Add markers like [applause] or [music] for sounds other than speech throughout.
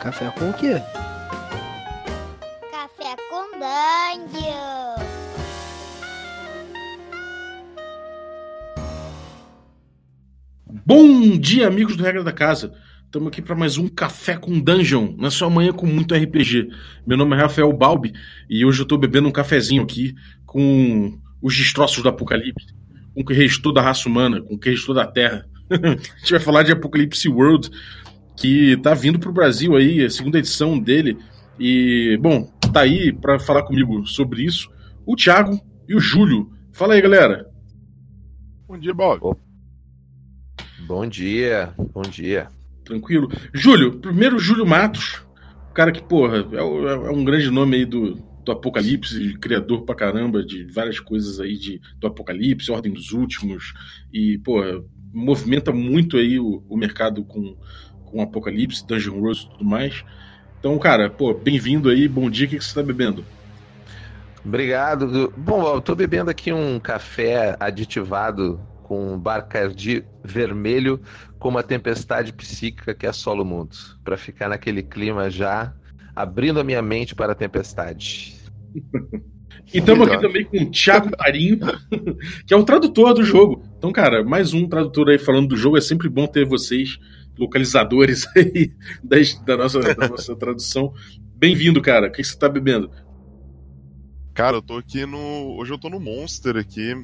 Café com o quê? Café com Dungeon. Bom dia, amigos do Regra da Casa. Estamos aqui para mais um Café com Dungeon, na sua manhã com muito RPG. Meu nome é Rafael Balbi e hoje eu estou bebendo um cafezinho aqui com os destroços do Apocalipse, com o que restou da raça humana, com o que restou da Terra. [laughs] a gente vai falar de Apocalipse World, que está vindo para o Brasil aí, a segunda edição dele. E, bom, tá aí para falar comigo sobre isso o Thiago e o Júlio. Fala aí, galera. Bom dia, Bob. Bom dia, bom dia. Tranquilo. Júlio, primeiro Júlio Matos, o cara que, porra, é, é um grande nome aí do, do Apocalipse, criador pra caramba de várias coisas aí de, do Apocalipse, Ordem dos Últimos, e, porra, movimenta muito aí o, o mercado com, com Apocalipse, Dungeon World e tudo mais. Então, cara, pô, bem-vindo aí, bom dia, o que, que você tá bebendo? Obrigado. Bom, eu tô bebendo aqui um café aditivado com Bacardi vermelho com uma tempestade psíquica que assola o mundo, para ficar naquele clima já abrindo a minha mente para a tempestade. [laughs] E estamos aqui também com o Thiago Marinho, [laughs] que é o tradutor do jogo. Então, cara, mais um tradutor aí falando do jogo. É sempre bom ter vocês, localizadores [laughs] aí da, da nossa, da [laughs] nossa tradução. Bem-vindo, cara. O que você está bebendo? Cara, eu tô aqui no. Hoje eu tô no Monster aqui.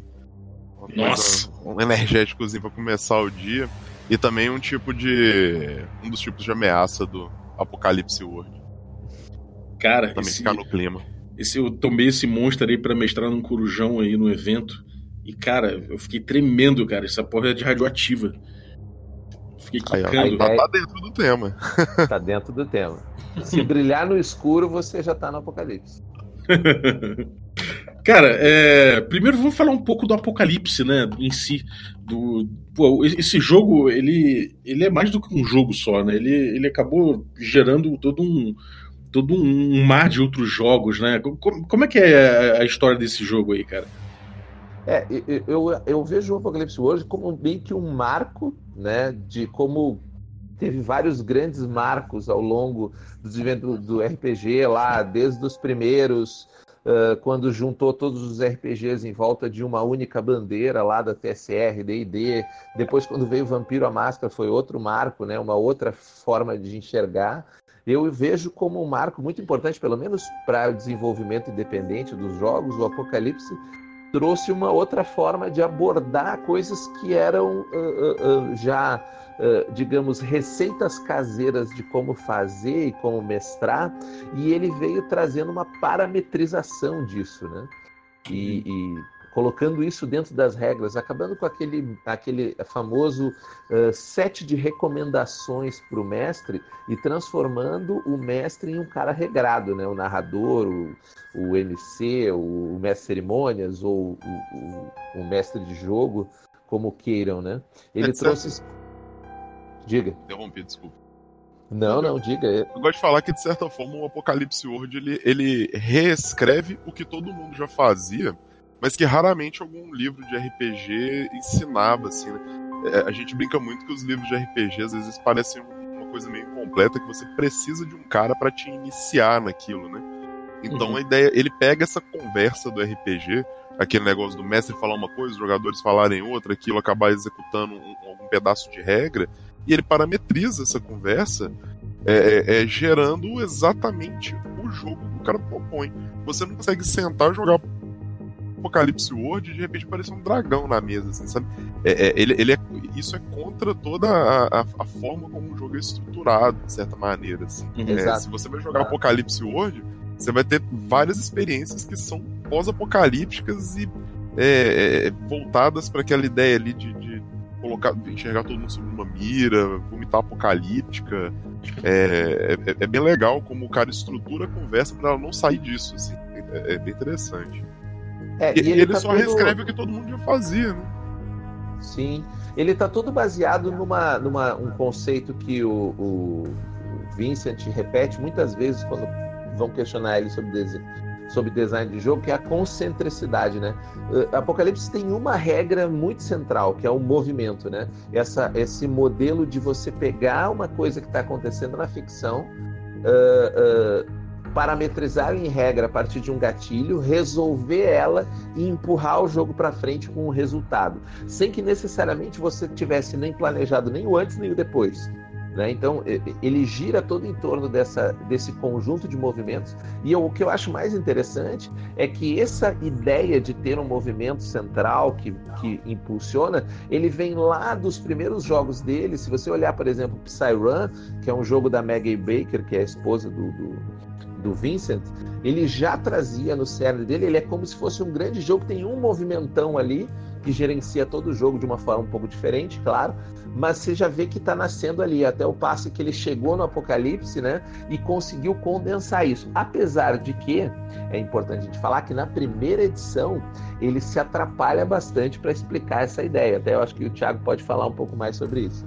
Nossa! Um energéticozinho pra começar o dia. E também um tipo de. um dos tipos de ameaça do Apocalipse World. Cara, Também esse, ficar no clima. esse, eu tomei esse monstro aí pra mestrar num corujão aí no evento. E, cara, eu fiquei tremendo, cara. Essa porra é de radioativa. Fiquei Aí, quicando. tá, tá dentro do tema. [laughs] Tá dentro do tema. Se brilhar no escuro, você já tá no apocalipse. [laughs] Cara, é, primeiro vamos falar um pouco do Apocalipse, né, em si. Do, pô, esse jogo, ele, ele é mais do que um jogo só, né? Ele, ele acabou gerando todo um, todo um mar de outros jogos, né? Como, como é que é a história desse jogo aí, cara? É, eu, eu, eu vejo o Apocalipse World como meio que um marco, né, de como teve vários grandes marcos ao longo do desenvolvimento do RPG lá, desde os primeiros, uh, quando juntou todos os RPGs em volta de uma única bandeira lá da TSR, D&D, depois quando veio Vampiro a Máscara foi outro marco, né, uma outra forma de enxergar. Eu vejo como um marco muito importante, pelo menos para o desenvolvimento independente dos jogos, o Apocalipse trouxe uma outra forma de abordar coisas que eram uh, uh, já, digamos, receitas caseiras de como fazer e como mestrar, e ele veio trazendo uma parametrização disso, né? E, e colocando isso dentro das regras, acabando com aquele, aquele famoso set de recomendações para o mestre e transformando o mestre em um cara regrado, né? O narrador, o, o MC, o, o mestre de cerimônias ou o, o, o, mestre de jogo, como queiram, né? Ele É, trouxe. certo. Diga. Interrompi, desculpa. Não, não, diga. Eu gosto de falar que, de certa forma, o Apocalipse World ele, ele reescreve o que todo mundo já fazia, mas que raramente algum livro de RPG ensinava, assim, né? É, a gente brinca muito que os livros de RPG às vezes parecem uma coisa meio incompleta, que você precisa de um cara para te iniciar naquilo, né? Então Uhum. a ideia, ele pega essa conversa do RPG, aquele negócio do mestre falar uma coisa, os jogadores falarem outra, aquilo acabar executando um, algum pedaço de regra, e ele parametriza essa conversa é, é, é, gerando exatamente o jogo que o cara propõe. Você não consegue sentar e jogar Apocalipse World e de repente aparecer um dragão na mesa, assim, sabe? É, é, ele, ele é, isso é contra toda a, a, a forma como o jogo é estruturado, de certa maneira. Assim. É, Exato. se você vai jogar Apocalipse World, você vai ter várias experiências que são pós-apocalípticas e é, é, voltadas para aquela ideia ali de, de colocar, enxergar todo mundo sob uma mira, vomitar apocalíptica. É, é, é bem legal como o cara estrutura a conversa para ela não sair disso. Assim. É, é bem interessante. É, E, e ele, tá só todo- reescreve o que todo mundo já fazia, né? Sim. Ele está todo baseado numa, numa um conceito que o, o, Vincent repete muitas vezes quando vão questionar ele sobre, dese- sobre design de jogo, que é a concentricidade, né? Uh, Apocalipse tem uma regra muito central, que é o movimento, né? Essa, esse modelo de você pegar uma coisa que está acontecendo na ficção uh, uh, parametrizar em regra a partir de um gatilho, resolver ela e empurrar o jogo para frente com um resultado, sem que necessariamente você tivesse nem planejado nem o antes nem o depois. Né? Então, ele gira todo em torno dessa, desse conjunto de movimentos. E eu, o que eu acho mais interessante é que essa ideia de ter um movimento central que, que impulsiona, ele vem lá dos primeiros jogos dele. Se você olhar, por exemplo, Psy Run, que é um jogo da Maggie Baker, que é a esposa do, do do Vincent, ele já trazia no cérebro dele, ele é como se fosse um grande jogo, tem um movimentão ali que gerencia todo o jogo de uma forma um pouco diferente, claro, mas você já vê que está nascendo ali, até o passo que ele chegou no Apocalipse, né, e conseguiu condensar isso. Apesar de que, é importante a gente falar que na primeira edição ele se atrapalha bastante para explicar essa ideia. Até eu acho que o Thiago pode falar um pouco mais sobre isso.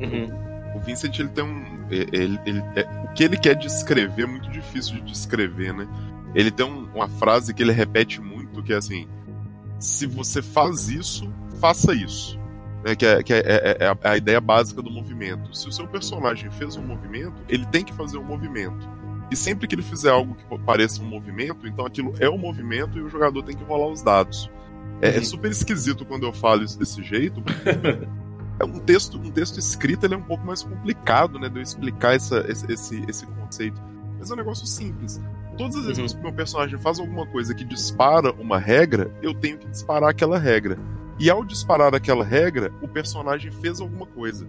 Uhum. O Vincent ele tem um. Ele, ele, é, o que ele quer descrever é muito difícil de descrever, né? Ele tem um, uma frase que ele repete muito, que é assim: se você faz isso, faça isso. É, que é, que é, é, é, a, é, a, ideia básica do movimento. Se o seu personagem fez um movimento, ele tem que fazer um movimento. E sempre que ele fizer algo que pareça um movimento, então aquilo é um movimento e o jogador tem que rolar os dados. É, é uhum. super esquisito quando eu falo isso desse jeito, [laughs] é um texto, um texto escrito ele é um pouco mais complicado, né, de eu explicar essa, esse, esse, esse conceito. Mas é um negócio simples. Todas as vezes uhum. que o meu personagem faz alguma coisa que dispara uma regra, eu tenho que disparar aquela regra. E ao disparar aquela regra, o personagem fez alguma coisa.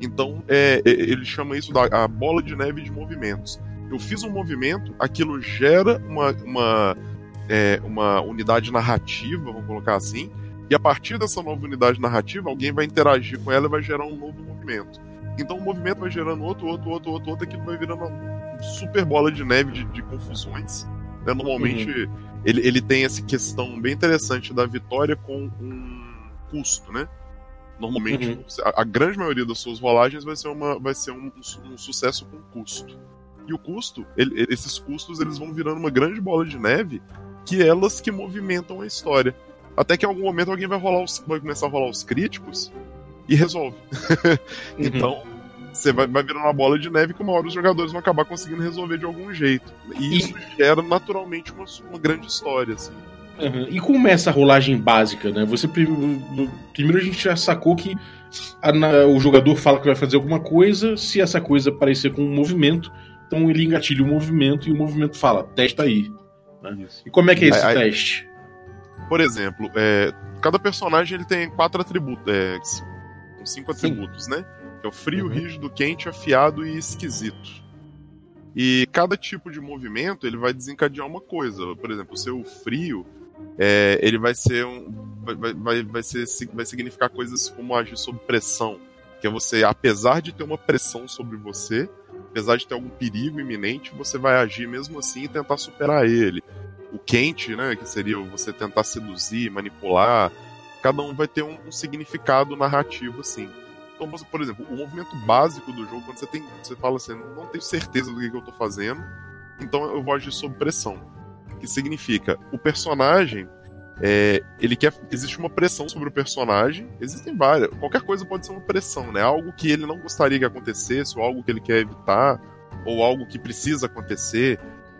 Então, é, é ele chama isso da bola de neve de movimentos. Eu fiz um movimento, aquilo gera uma, uma, é, uma unidade narrativa, vamos colocar assim, e a partir dessa nova unidade narrativa, alguém vai interagir com ela e vai gerar um novo movimento. Então o movimento vai gerando outro, outro, outro, outro, outro, aquilo vai virando uma super bola de neve de, de confusões. Né? Normalmente uhum. ele, ele tem essa questão bem interessante da vitória com um custo, né? Normalmente uhum. a, a, grande maioria das suas rolagens vai ser, uma, vai ser um, um, sucesso com custo. E o custo, ele, esses custos eles vão virando uma grande bola de neve que elas que movimentam a história. Até que em algum momento alguém vai rolar os, vai começar a rolar os críticos e resolve. [laughs] Uhum. então, você vai, vai virando uma bola de neve que uma hora os jogadores vão acabar conseguindo resolver de algum jeito. E isso e... gera naturalmente uma, uma grande história, assim. Uhum. E como é essa rolagem básica, né? Você primeiro a gente já sacou que a, na, o jogador fala que vai fazer alguma coisa, se essa coisa parecer com um movimento, então ele engatilha o movimento e o movimento fala, testa aí. Né? E como é que é esse aí, teste? Por exemplo, é, cada personagem ele tem quatro atributos, é, cinco atributos, né? Que é o frio, uhum. rígido, quente, afiado e esquisito. E cada tipo de movimento ele vai desencadear uma coisa. Por exemplo, o seu frio é, ele vai ser um, vai, vai, vai, ser, vai significar coisas como agir sob pressão, que é você, apesar de ter uma pressão sobre você, apesar de ter algum perigo iminente, você vai agir mesmo assim e tentar superar ele o quente, né, que seria você tentar seduzir, manipular, cada um vai ter um, um significado narrativo assim. Então, por exemplo, o movimento básico do jogo, quando você tem, você fala assim, não tenho certeza do que, que eu estou fazendo, então eu vou agir sob pressão. Que significa, o personagem, é, ele quer, existe uma pressão sobre o personagem, existem várias, qualquer coisa pode ser uma pressão, né? Algo que ele não gostaria que acontecesse, ou algo que ele quer evitar, ou algo que precisa acontecer,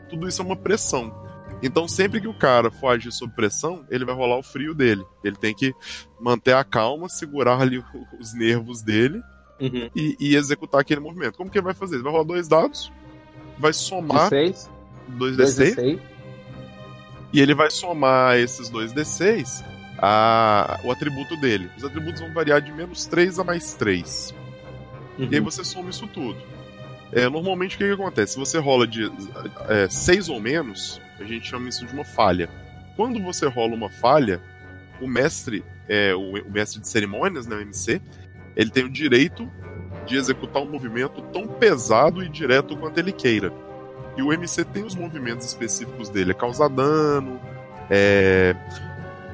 tudo isso é uma pressão. Então, sempre que o cara for agir sob pressão, ele vai rolar o frio dele. Ele tem que manter a calma, segurar ali os nervos dele uhum. e, e, executar aquele movimento. Como que ele vai fazer? Ele vai rolar dois dados, vai somar. D6. Dois D6. D6. E ele vai somar esses dois D6 a, o atributo dele. Os atributos vão variar de menos 3 a mais 3. Uhum. E aí você soma isso tudo. É, normalmente o que, que acontece? Se você rola de 6 é, ou menos, a gente chama isso de uma falha. Quando você rola uma falha, o mestre, é, o, o mestre de cerimônias, né, o MC, ele tem o direito de executar um movimento tão pesado e direto quanto ele queira. E o MC tem os movimentos específicos dele, é causar dano, é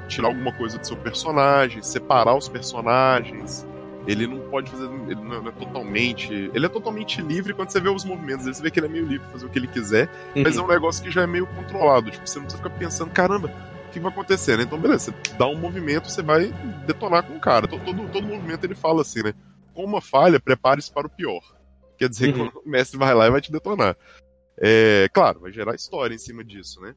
tirar alguma coisa do seu personagem, separar os personagens, ele não pode fazer. Ele não é totalmente. Ele é totalmente livre quando você vê os movimentos dele, você vê que ele é meio livre pra fazer o que ele quiser, uhum. mas é um negócio que já é meio controlado. Tipo, você não precisa ficar pensando, caramba, o que vai acontecer, né? Então, beleza, você dá um movimento, você vai detonar com o cara. Todo, todo, todo movimento ele fala assim, né? Com uma falha, prepare-se para o pior. Quer dizer Uhum. que o mestre vai lá e vai te detonar. É, claro, vai gerar história em cima disso, né?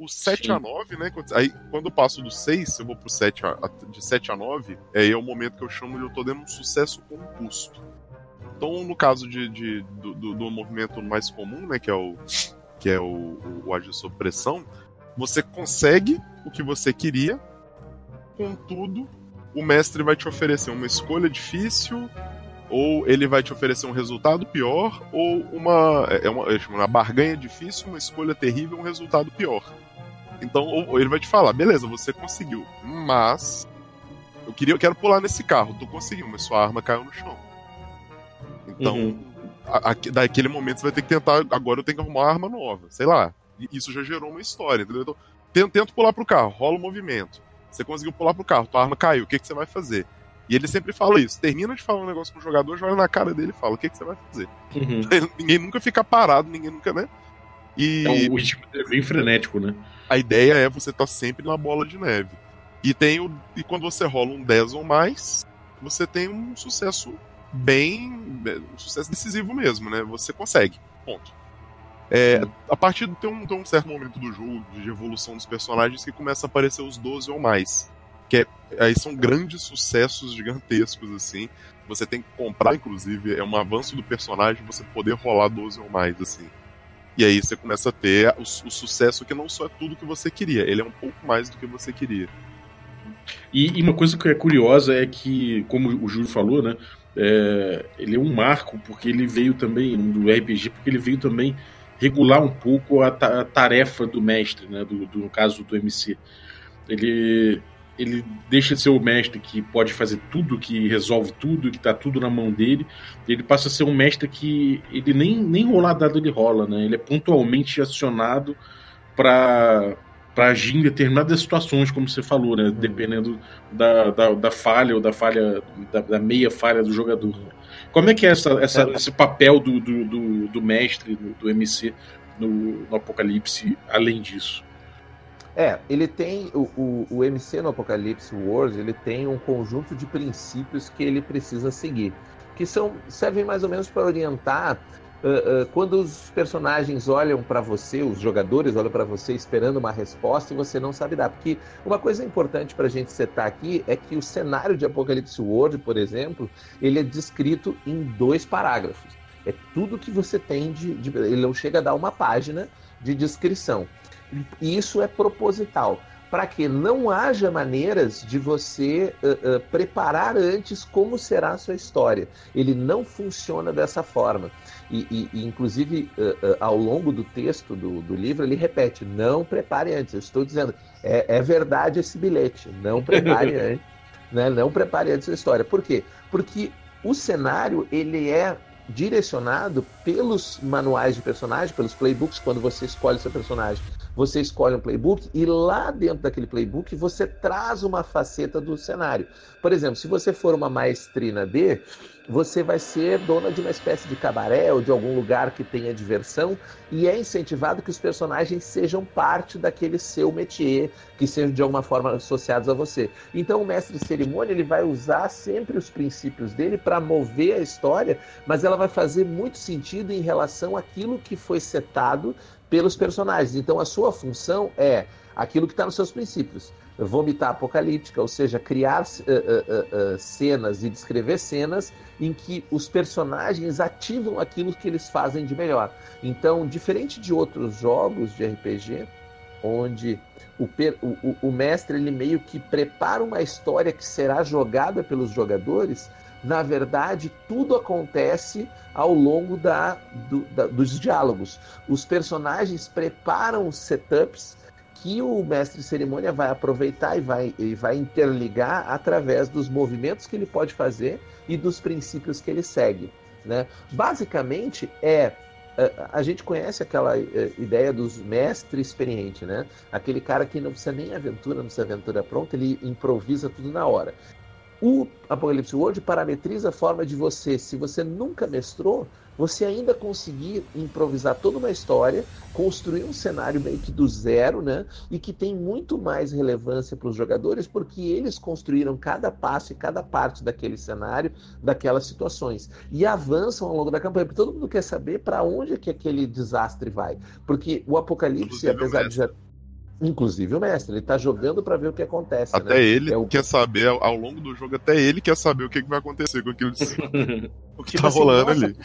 O 7 Sim. a 9, né? quando- Aí, quando eu passo do 6, eu vou pro 7 a, a- de 7 a 9, aí é o momento que eu chamo de eu tô dando um sucesso composto. Então, no caso de, de- do, do- do movimento mais comum, né? Que é o, que é o, o, o agir sob pressão, você consegue o que você queria, contudo, o mestre vai te oferecer uma escolha difícil, ou ele vai te oferecer um resultado pior, ou uma, é uma, é uma barganha difícil, uma escolha terrível, um resultado pior. Então, ele vai te falar, beleza, você conseguiu, mas eu queria, eu quero pular nesse carro, tu conseguiu, mas sua arma caiu no chão. Então, Uhum. a- a- daquele momento você vai ter que tentar, agora eu tenho que arrumar uma arma nova, sei lá. Isso já gerou uma história, entendeu? Então, tento, tento pular pro carro, rola o movimento. Você conseguiu pular pro carro, tua arma caiu, o que, que você vai fazer? E ele sempre fala isso. Termina de falar um negócio com o jogador, já olha na cara dele e fala: o que, que você vai fazer? Uhum. [laughs] ninguém nunca fica parado, ninguém nunca, né? E É, o ritmo é bem frenético, né? A ideia é você estar sempre na bola de neve. E tem o, e quando você rola um 10 ou mais, você tem um sucesso bem. um sucesso decisivo mesmo, né? Você consegue. Ponto. É, a partir de um, tem um certo momento do jogo, de evolução dos personagens, que começa a aparecer os 12 ou mais. Que é- aí são grandes sucessos gigantescos, assim. Você tem que comprar, inclusive, é um avanço do personagem você poder rolar 12 ou mais, assim. E aí você começa a ter o, o sucesso que não só é tudo que você queria, ele é um pouco mais do que você queria. E, e uma coisa que é curiosa é que, como o Júlio falou, né? é, ele é um marco porque ele veio também do RPG, porque ele veio também regular um pouco a, ta- a tarefa do mestre, né? Do, do- no caso do MC. Ele ele deixa de ser o mestre que pode fazer tudo, que resolve tudo, que tá tudo na mão dele. Ele passa a ser um mestre que ele nem, nem rolar dado ele rola, né? Ele é pontualmente acionado para para agir em determinadas situações, como você falou, né? Dependendo da, da, da falha ou da falha, da, da meia falha do jogador. Como é que é essa, essa, esse papel do, do, do, do mestre, do, do MC no, no Apocalipse, além disso? É, ele tem o, o, o MC no Apocalipse Wars, ele tem um conjunto de princípios que ele precisa seguir, que são servem mais ou menos para orientar uh, uh, quando os personagens olham para você, os jogadores olham para você esperando uma resposta e você não sabe dar. Porque uma coisa importante para a gente setar aqui é que o cenário de Apocalipse World, por exemplo, ele é descrito em dois parágrafos. É tudo que você tem de, de ele não chega a dar uma página de descrição. E isso é proposital, para que não haja maneiras de você uh, uh, preparar antes como será a sua história. Ele não funciona dessa forma. E, e, e inclusive, uh, ao longo do texto do, do, livro, ele repete: não prepare antes. Eu estou dizendo, é, é verdade esse bilhete, não prepare [laughs] antes. Né? Não prepare antes a história. Por quê? Porque o cenário ele é direcionado pelos manuais de personagem, pelos playbooks, quando você escolhe seu personagem você escolhe um playbook e lá dentro daquele playbook você traz uma faceta do cenário. Por exemplo, se você for uma maestrina D, você vai ser dona de uma espécie de cabaré ou de algum lugar que tenha diversão e é incentivado que os personagens sejam parte daquele seu métier, que sejam de alguma forma associados a você. Então o mestre de cerimônia ele vai usar sempre os princípios dele para mover a história, mas ela vai fazer muito sentido em relação àquilo que foi setado pelos personagens. Então a sua função é aquilo que está nos seus princípios. Vomitar apocalíptica, ou seja, criar uh, uh, uh, cenas e descrever cenas em que os personagens ativam aquilo que eles fazem de melhor. Então, diferente de outros jogos de RPG, onde o, o, o mestre ele meio que prepara uma história que será jogada pelos jogadores, na verdade, tudo acontece ao longo da, do, da, dos diálogos. Os personagens preparam setups que o mestre cerimônia vai aproveitar e vai, e vai interligar através dos movimentos que ele pode fazer e dos princípios que ele segue. Né? Basicamente, é a gente conhece aquela ideia dos mestre experiente, né? Aquele cara que não precisa nem aventura, não precisa aventura pronta, ele improvisa tudo na hora. O Apocalipse World parametriza a forma de você, se você nunca mestrou, você ainda conseguir improvisar toda uma história, construir um cenário meio que do zero, né? E que tem muito mais relevância para os jogadores, porque eles construíram cada passo e cada parte daquele cenário, daquelas situações. E avançam ao longo da campanha, porque todo mundo quer saber para onde é que aquele desastre vai. Porque o Apocalipse, Inclusive apesar de já Inclusive o mestre, ele tá jogando para ver o que acontece. Até né? ele É o- quer saber, ao, longo do jogo, até ele quer saber o que, que vai acontecer com aquilo. [laughs] o que Tipo tá assim, rolando nossa, ali.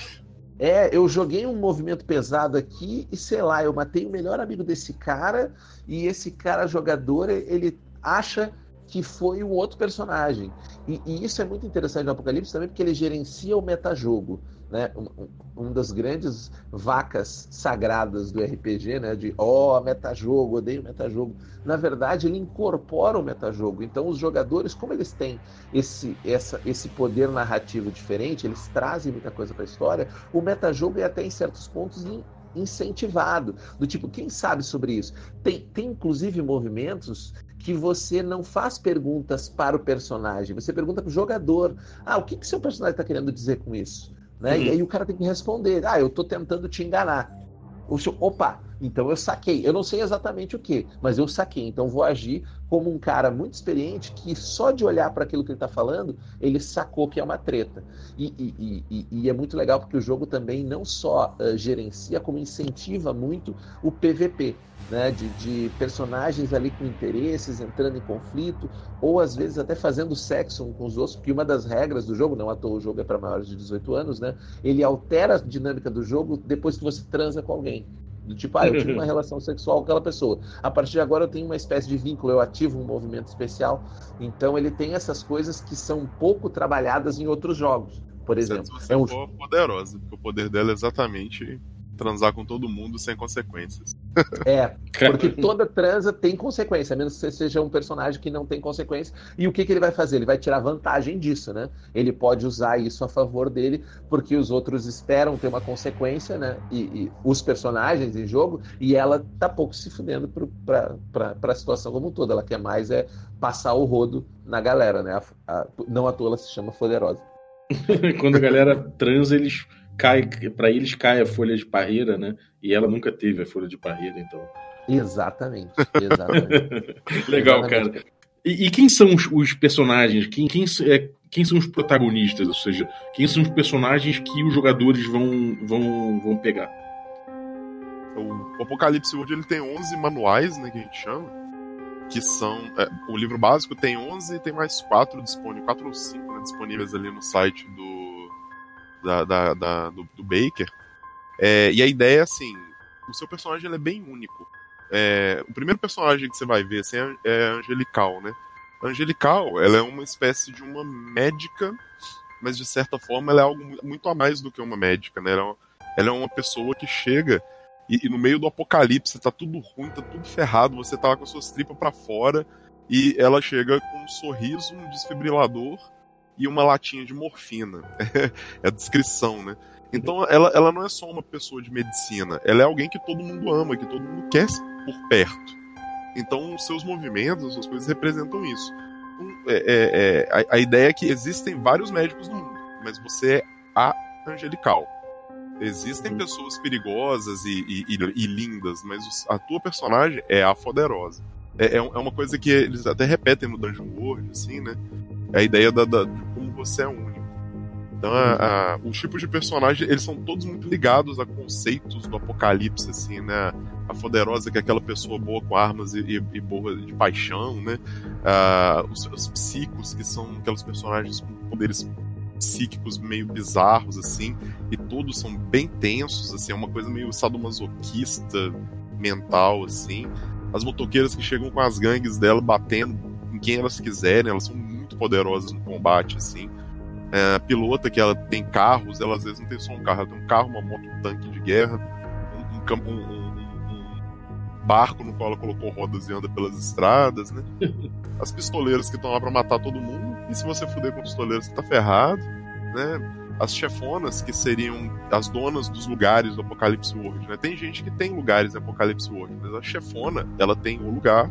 É, eu joguei um movimento pesado aqui e sei lá, eu matei o melhor amigo desse cara e esse cara jogador, ele acha que foi um outro personagem. E, e isso é muito interessante no Apocalipse também, porque ele gerencia o metajogo. Né? Um, um- das grandes vacas sagradas do RPG, né? De ó, metajogo, odeio metajogo. Na verdade, ele incorpora o metajogo. Então, os jogadores, como eles têm esse, essa, esse poder narrativo diferente, eles trazem muita coisa para a história. O metajogo é até em certos pontos in- incentivado. Do tipo, quem sabe sobre isso? Tem, tem inclusive movimentos que você não faz perguntas para o personagem, você pergunta para o jogador: ah, o que, que seu personagem está querendo dizer com isso? Né? E Uhum. aí o cara tem que responder: ah, eu estou tentando te enganar. O seu, opa, então eu saquei. Eu não sei exatamente o que, mas eu saquei. Então vou agir como um cara muito experiente que só de olhar para aquilo que ele está falando, ele sacou que é uma treta. E, e- e- e- é muito legal porque o jogo também não só eh, gerencia, como incentiva muito o PVP. Né, de, de personagens ali com interesses entrando em conflito, ou às vezes até fazendo sexo um com os outros, porque uma das regras do jogo, não à toa o jogo é para maiores de 18 anos, né? Ele altera a dinâmica do jogo depois que você transa com alguém. Do tipo, ah, eu tive uma [laughs] relação sexual com aquela pessoa. A partir de agora eu tenho uma espécie de vínculo, eu ativo um movimento especial. Então ele tem essas coisas que são pouco trabalhadas em outros jogos. Por exemplo, você é um poderosa, porque o poder dela é exatamente transar com todo mundo sem consequências. É, porque toda transa tem consequência, a menos que você seja um personagem que não tem consequência. E o que, que ele vai fazer? Ele vai tirar vantagem disso, né? Ele pode usar isso a favor dele, porque os outros esperam ter uma consequência, né? E, e os personagens em jogo, e ela tá pouco se fudendo pra, pra situação como um todo. Ela quer mais é passar o rodo na galera, né? A- a- não à toa ela se chama Poderosa. [laughs] Quando a galera transa, eles cai, para eles cai a folha de parreira, né? E ela nunca teve a folha de parreira, então. Exatamente, exatamente. [laughs] Legal, Exatamente. cara. E, e quem são os, os personagens? Quem, quem, é, quem são os protagonistas? Ou seja, quem são os personagens que os jogadores vão, vão, vão pegar? O Apocalipse World ele tem 11 manuais, né, que a gente chama, que são é, o livro básico tem 11 e tem mais 4 disponíveis, 4 ou 5 né, disponíveis ali no site do da, da- da- do, do Baker. É, e a ideia é assim, o seu personagem é bem único. É, o primeiro personagem que você vai ver assim, é, é Angelical, né? Angelical, ela é uma espécie de uma médica, mas de certa forma ela é algo mu- muito a mais do que uma médica, né? Ela é uma, ela é uma pessoa que chega e, e no meio do apocalipse tá tudo ruim, tá tudo ferrado, você tá lá com as suas tripas pra fora e ela chega com um sorriso, um desfibrilador e uma latinha de morfina. [laughs] é a descrição, né? Então ela, ela não é só uma pessoa de medicina, ela é alguém que todo mundo ama, que todo mundo quer por perto. Então os seus movimentos, as suas coisas representam isso. Um, é- é- é, a, a ideia é que existem vários médicos no mundo, mas você é a angelical. Existem Uhum. pessoas perigosas e, e- e- e lindas, mas os- a tua personagem é a poderosa. É, é é uma coisa que eles até repetem no Dungeon World, assim, né? É a ideia da, da- de como você é único. Então, a- a- os tipos de personagem, eles são todos muito ligados a conceitos do apocalipse, assim, né? A poderosa, que é aquela pessoa boa com armas e, e- e boa de paixão, né? Ah, os, os psicos, que são aqueles personagens com poderes psíquicos meio bizarros, assim, e todos são bem tensos, assim, é uma coisa meio sadomasoquista mental, assim. As motoqueiras que chegam com as gangues dela batendo em quem elas quiserem, elas são muito poderosas no combate, assim. É, a pilota que ela tem carros, ela às vezes não tem só um carro, ela tem um carro, uma moto, um tanque de guerra, um, um um- um- um barco no qual ela colocou rodas e anda pelas estradas, né? [laughs] As pistoleiras que estão lá pra matar todo mundo, e se você fuder com pistoleiros, você tá ferrado, né? As chefonas, que seriam as donas dos lugares do Apocalipse World, né? Tem gente que tem lugares em Apocalipse World, mas a chefona, ela tem o lugar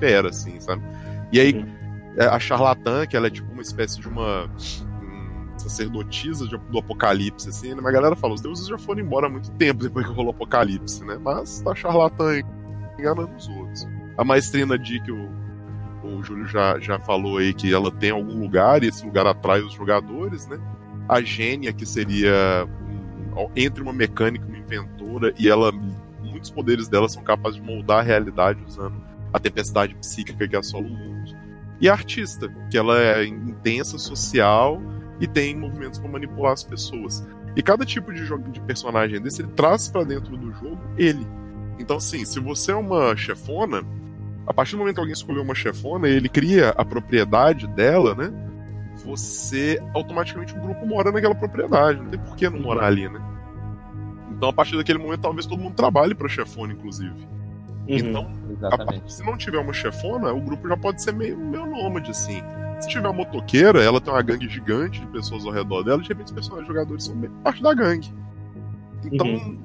fera, assim, sabe? E aí, é, a charlatã, que ela é tipo uma espécie de uma sacerdotisa do apocalipse, assim, né? Mas a galera fala, os deuses já foram embora há muito tempo depois que rolou o apocalipse, né? Mas tá charlatã enganando os outros. A maestrina de que o, o Júlio já, já falou aí que ela tem algum lugar e esse lugar atrai os jogadores, né? A gênia, que seria um, entre uma mecânica e uma inventora, e ela muitos poderes dela são capazes de moldar a realidade usando a tempestade psíquica que assola o mundo. E a artista, que ela é intensa, social e tem movimentos para manipular as pessoas. E cada tipo de jogo de personagem desse ele traz para dentro do jogo ele. Então, assim, se você é uma chefona, a partir do momento que alguém escolheu uma chefona e ele cria a propriedade dela, né? Você automaticamente o grupo mora naquela propriedade. Não tem por que não morar ali, né? Então, a partir daquele momento, talvez todo mundo trabalhe para chefona, inclusive. Uhum, então, a, se não tiver uma chefona, o grupo já pode ser meio, meio nômade, assim. Se tiver uma motoqueira, ela tem uma gangue gigante de pessoas ao redor dela, de repente os personagens jogadores são parte da gangue. Então, uhum.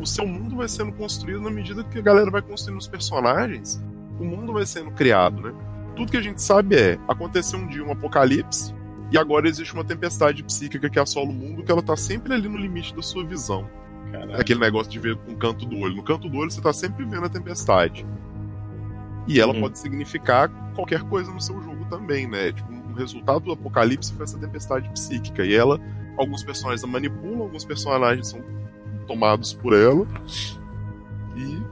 o seu mundo vai sendo construído na medida que a galera vai construindo os personagens, o mundo vai sendo criado, né? Tudo que a gente sabe é, aconteceu um dia um apocalipse, e agora existe uma tempestade psíquica que assola o mundo, que ela tá sempre ali no limite da sua visão. Aquele negócio de ver com o canto do olho. No canto do olho você tá sempre vendo a tempestade. E ela uhum. pode significar qualquer coisa no seu jogo também, né? Tipo, o resultado do apocalipse foi essa tempestade psíquica. E ela, alguns personagens a manipulam, alguns personagens são tomados por ela. E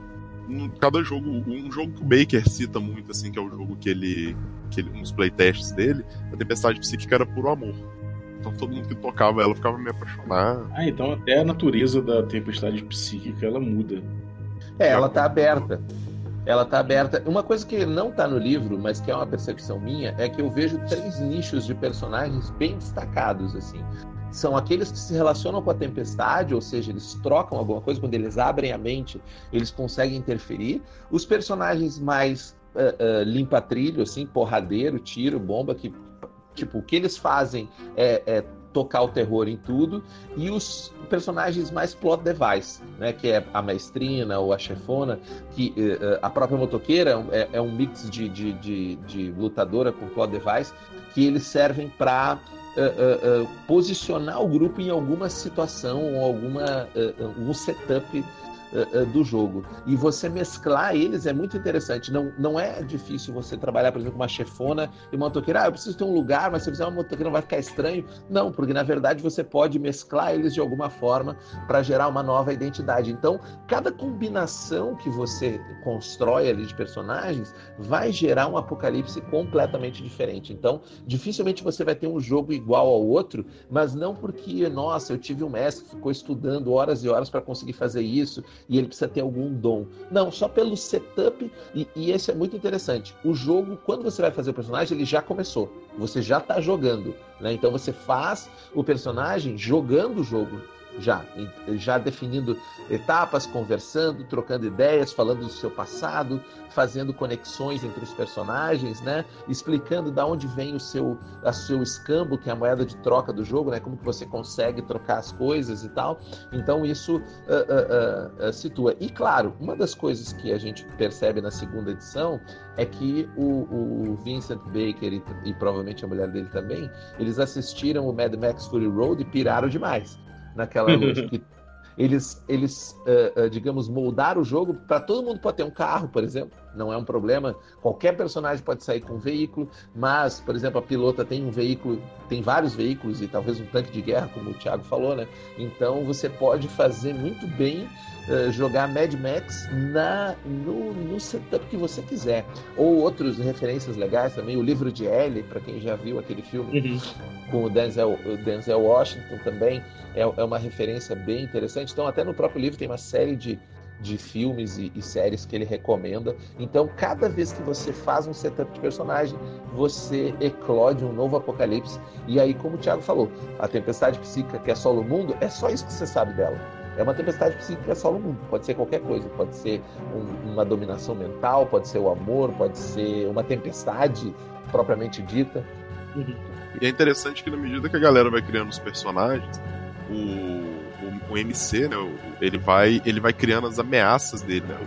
cada jogo, um jogo que o Baker cita muito, assim, que é o jogo que ele, que ele nos playtests dele, a tempestade psíquica era puro amor. Então todo mundo que tocava ela ficava me apaixonado. Ah, então até a natureza da tempestade psíquica ela muda. É, ela tá aberta ela está aberta. Uma coisa que não está no livro, mas que é uma percepção minha, é que eu vejo três nichos de personagens bem destacados assim. São aqueles que se relacionam com a tempestade, ou seja, eles trocam alguma coisa, quando eles abrem a mente, eles conseguem interferir. Os personagens mais uh, uh, limpa-trilho, assim, porradeiro, tiro, bomba, que tipo, o que eles fazem é, é tocar o terror em tudo, e os personagens mais plot device, né, que é a maestrina ou a chefona, que uh, a própria motoqueira é, é um mix de, de, de, de, lutadora com plot device, que eles servem para uh, uh, uh, posicionar o grupo em alguma situação ou alguma um setup uh, do jogo. E você mesclar eles é muito interessante. Não, não é difícil você trabalhar, por exemplo, com uma chefona e uma motoqueira. Ah, eu preciso ter um lugar, mas se fizer uma motoqueira não vai ficar estranho. Não, porque na verdade você pode mesclar eles de alguma forma para gerar uma nova identidade. Então, cada combinação que você constrói ali de personagens vai gerar um apocalipse completamente diferente. Então, dificilmente você vai ter um jogo igual ao outro, mas não porque, nossa, eu tive um mestre que ficou estudando horas e horas para conseguir fazer isso e ele precisa ter algum dom. Não, só pelo setup, e, e esse é muito interessante. O jogo, quando você vai fazer o personagem, ele já começou. Você já está jogando. Né? Então você faz o personagem jogando o jogo já, já definindo etapas, conversando, trocando ideias, falando do seu passado, fazendo conexões entre os personagens, né? Explicando da onde vem o seu, a seu escambo, que é a moeda de troca do jogo, né? Como que você consegue trocar as coisas e tal. Então isso uh, uh, uh, situa. E claro, uma das coisas que a gente percebe na segunda edição é que o, o Vincent Baker e, e provavelmente a mulher dele também, eles assistiram o Mad Max Fury Road e piraram demais naquela [laughs] luz que eles, eles uh, uh, digamos, moldaram o jogo para todo mundo pode ter um carro, por exemplo, não é um problema. Qualquer personagem pode sair com um veículo, mas, por exemplo, a pilota tem um veículo, tem vários veículos e talvez um tanque de guerra, como o Thiago falou, né? Então você pode fazer muito bem uh, jogar Mad Max na, no, no setup que você quiser. Ou outras referências legais também, o livro de Ellie, para quem já viu aquele filme uhum. com o Denzel, o Denzel Washington também, é, é uma referência bem interessante. Então, até no próprio livro tem uma série de de filmes e, e, séries que ele recomenda. Então, cada vez que você faz um setup de personagem, você eclode um novo apocalipse. E aí, como o Thiago falou, a tempestade psíquica que é solo mundo, é só isso que você sabe dela. É uma tempestade psíquica é solo mundo. Pode ser qualquer coisa. Pode ser um, uma dominação mental, pode ser o amor, pode ser uma tempestade propriamente dita. E é interessante que na medida que a galera vai criando os personagens, o o, o MC, né? Ele vai, ele vai criando as ameaças dele, né?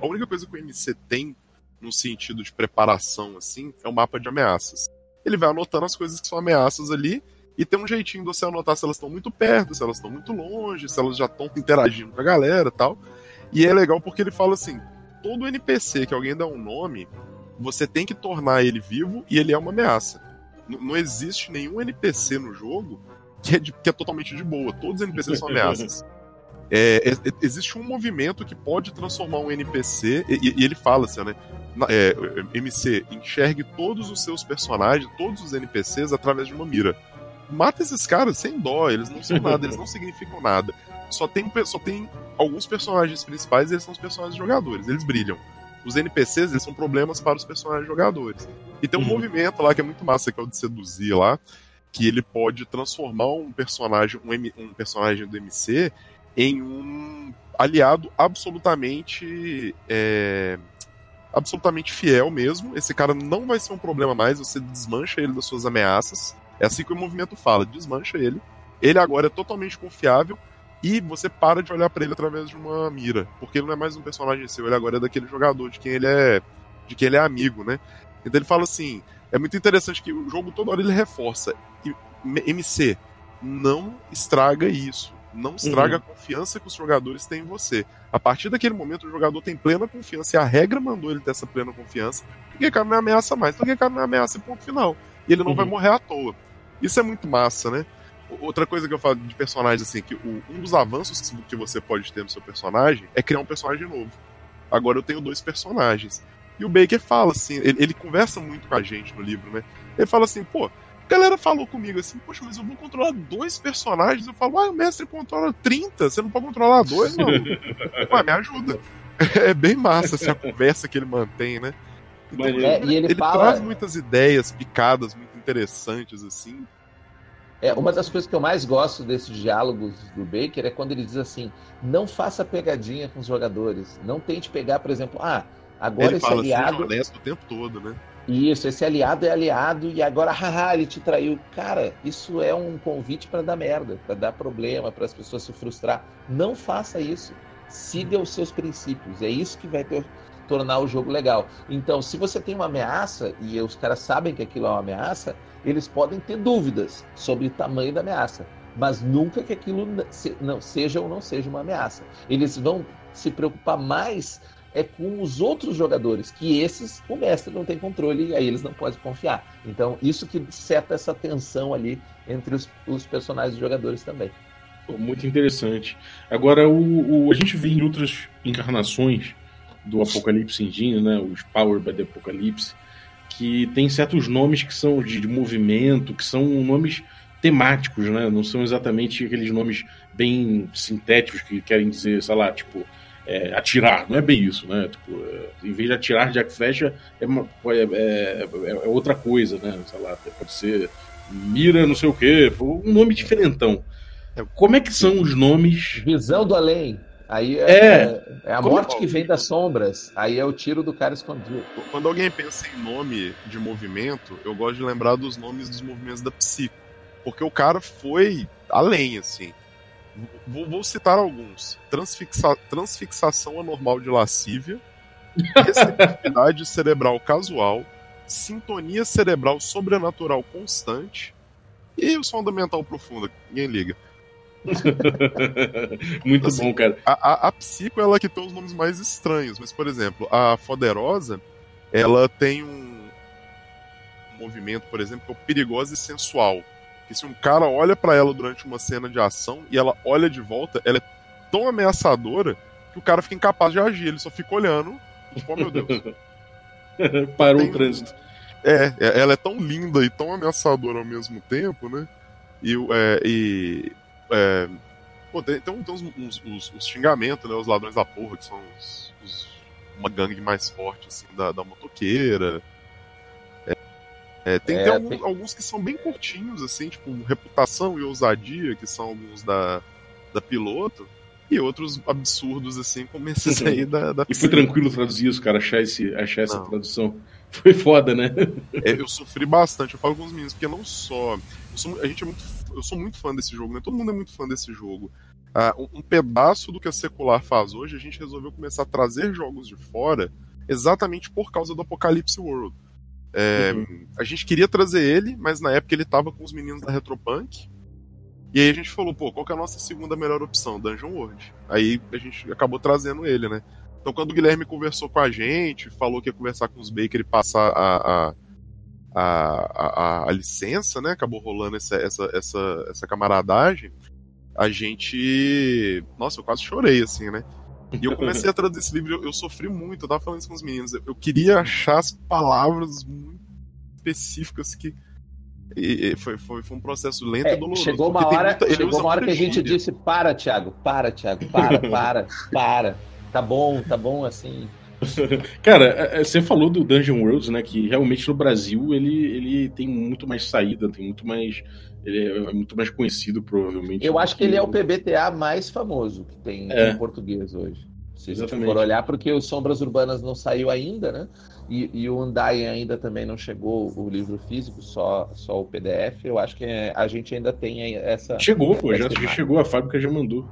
A única coisa que o MC tem no sentido de preparação, assim, é um mapa de ameaças. Ele vai anotando as coisas que são ameaças ali, e tem um jeitinho de você anotar se elas estão muito perto, se elas estão muito longe, se elas já estão interagindo com a galera tal. E é legal porque ele fala assim: todo NPC que alguém dá um nome, você tem que tornar ele vivo e ele é uma ameaça. N não existe nenhum NPC no jogo que é, de, que é totalmente de boa. Todos os NPCs são ameaças. [laughs] É, é, existe um movimento que pode transformar um NPC, e, e ele fala assim, né? É, MC, enxergue todos os seus personagens, todos os NPCs através de uma mira. Mata esses caras sem dó, eles não são nada, eles não significam nada. Só tem, só tem alguns personagens principais e eles são os personagens jogadores, eles brilham. Os NPCs, eles são problemas para os personagens jogadores. E tem um uhum. movimento lá que é muito massa, que é o de seduzir lá, que ele pode transformar um personagem, um, M, um personagem do MC em um aliado absolutamente é, absolutamente fiel mesmo. Esse cara não vai ser um problema mais, você desmancha ele das suas ameaças. É assim que o movimento fala, desmancha ele. Ele agora é totalmente confiável e você para de olhar para ele através de uma mira, porque ele não é mais um personagem seu, ele agora é daquele jogador de quem ele é, de quem ele é amigo, né? Então ele fala assim, é muito interessante que o jogo toda hora ele reforça. MC, não estraga isso. Não estraga uhum. a confiança que os jogadores têm em você. A partir daquele momento, o jogador tem plena confiança, e a regra mandou ele ter essa plena confiança, porque cara não ameaça mais. Então, cara não ameaça ponto final. E ele não uhum. vai morrer à toa. Isso é muito massa, né? Outra coisa que eu falo de personagem, assim, que o, um dos avanços que você pode ter no seu personagem é criar um personagem novo. Agora eu tenho dois personagens. E o Baker fala assim, ele, ele conversa muito com a gente no livro, né? Ele fala assim, pô, a galera falou comigo assim, poxa, mas eu vou controlar dois personagens. Eu falo, ah, o mestre controla 30, você não pode controlar dois, não. [laughs] Ué, me ajuda. [laughs] É bem massa essa conversa que ele mantém, né? Então, é, ele, ele, ele fala... traz muitas ideias picadas, muito interessantes, assim. É, uma das coisas que eu mais gosto desses diálogos do Baker é quando ele diz assim: não faça pegadinha com os jogadores. Não tente pegar, por exemplo, ah, agora ele esse fala assim, aliado. Assim, o tempo todo, né? Isso, esse aliado é aliado e agora, [laughs] haha, ele te traiu. Cara, isso é um convite para dar merda, para dar problema, para as pessoas se frustrar. Não faça isso. Siga os seus princípios. É isso que vai ter, tornar o jogo legal. Então, se você tem uma ameaça e os caras sabem que aquilo é uma ameaça, eles podem ter dúvidas sobre o tamanho da ameaça, mas nunca que aquilo não seja ou não seja uma ameaça. Eles vão se preocupar mais é com os outros jogadores, que esses o mestre não tem controle e aí eles não podem confiar. Então, isso que seta essa tensão ali entre os, os personagens e jogadores também. Muito interessante. Agora, o, o, a gente vê em outras encarnações do Apocalipse Engine, né, os Power by the Apocalypse, que tem certos nomes que são de, de, movimento, que são nomes temáticos, né? Não são exatamente aqueles nomes bem sintéticos que querem dizer, sei lá, tipo, é, atirar. Não é bem isso, né? Tipo, é, em vez de atirar arco flecha, é, uma, é, é, é, outra coisa, né? Sei lá, pode ser mira não sei o quê, um nome diferentão. Como é que são os nomes? Visão do além. Aí é, é, é a morte que vem das sombras. Aí é o tiro do cara escondido. Quando alguém pensa em nome de movimento, eu gosto de lembrar dos nomes dos movimentos da psico. Porque o cara foi além, assim. Vou, vou citar alguns: Transfixa, transfixação anormal de lascívia, [laughs] receptividade cerebral casual, sintonia cerebral sobrenatural constante e o som mental profunda. Ninguém liga. [laughs] Muito assim, bom, cara. A, a, a Psico ela que tem os nomes mais estranhos, mas, por exemplo, a Foderosa ela tem um, movimento, por exemplo, que é o perigosa e sensual. Que se um cara olha para ela durante uma cena de ação e ela olha de volta, ela é tão ameaçadora que o cara fica incapaz de agir, ele só fica olhando, tipo, oh meu Deus. [laughs] Parou tem... o trânsito. É, é, ela é tão linda e tão ameaçadora ao mesmo tempo, né? E, é, e é, pô, tem, tem, tem uns, uns, uns, xingamentos, né? Os ladrões da porra, que são os, os, uma gangue mais forte, assim, da, da motoqueira. É, é, tem, tem, alguns, alguns, que são bem curtinhos, assim, tipo Reputação e Ousadia, que são alguns da, da piloto. E outros absurdos, assim, como esses [laughs] aí da, da E foi tranquilo traduzir isso, cara, achar, esse, achar essa tradução. Foi foda, né? É, eu sofri bastante, eu falo com os meninos, porque não só. Sou, a gente é muito eu sou muito fã desse jogo, né? Todo mundo é muito fã desse jogo. Uh, um, um, pedaço do que a Secular faz hoje, a gente resolveu começar a trazer jogos de fora exatamente por causa do Apocalipse World. É, uhum. A gente queria trazer ele, mas na época ele tava com os meninos da Retropunk. E aí a gente falou, pô, qual que é a nossa segunda melhor opção? Dungeon World. Aí a gente acabou trazendo ele, né? Então quando o Guilherme conversou com a gente, falou que ia conversar com os Baker e passar a, a, a, a, a licença, né? Acabou rolando essa, essa, essa, essa camaradagem. A gente. Nossa, eu quase chorei, assim, né? E eu comecei a traduzir esse livro, eu, eu, sofri muito, eu tava falando isso com os meninos. Eu, eu queria achar as palavras muito específicas que. E, e foi, foi, foi um processo lento é, e doloroso. Chegou uma hora, muita, chegou uma hora que a gente disse: para, Thiago, para, Thiago, para, para, para. Tá bom, tá bom assim. [laughs] Cara, é, é, você falou do Dungeon Worlds, né? Que realmente no Brasil ele, ele tem muito mais saída, tem muito mais. Ele é muito mais conhecido, provavelmente. Eu acho que ele é o PBTA mais famoso que tem é. em português hoje. Se Exatamente. for olhar, porque o Sombras Urbanas não saiu ainda, né? E, e o Undying ainda também não chegou o livro físico, só, só o PDF. Eu acho que é, a gente ainda tem essa. Chegou, pô, já, já chegou, a fábrica já mandou.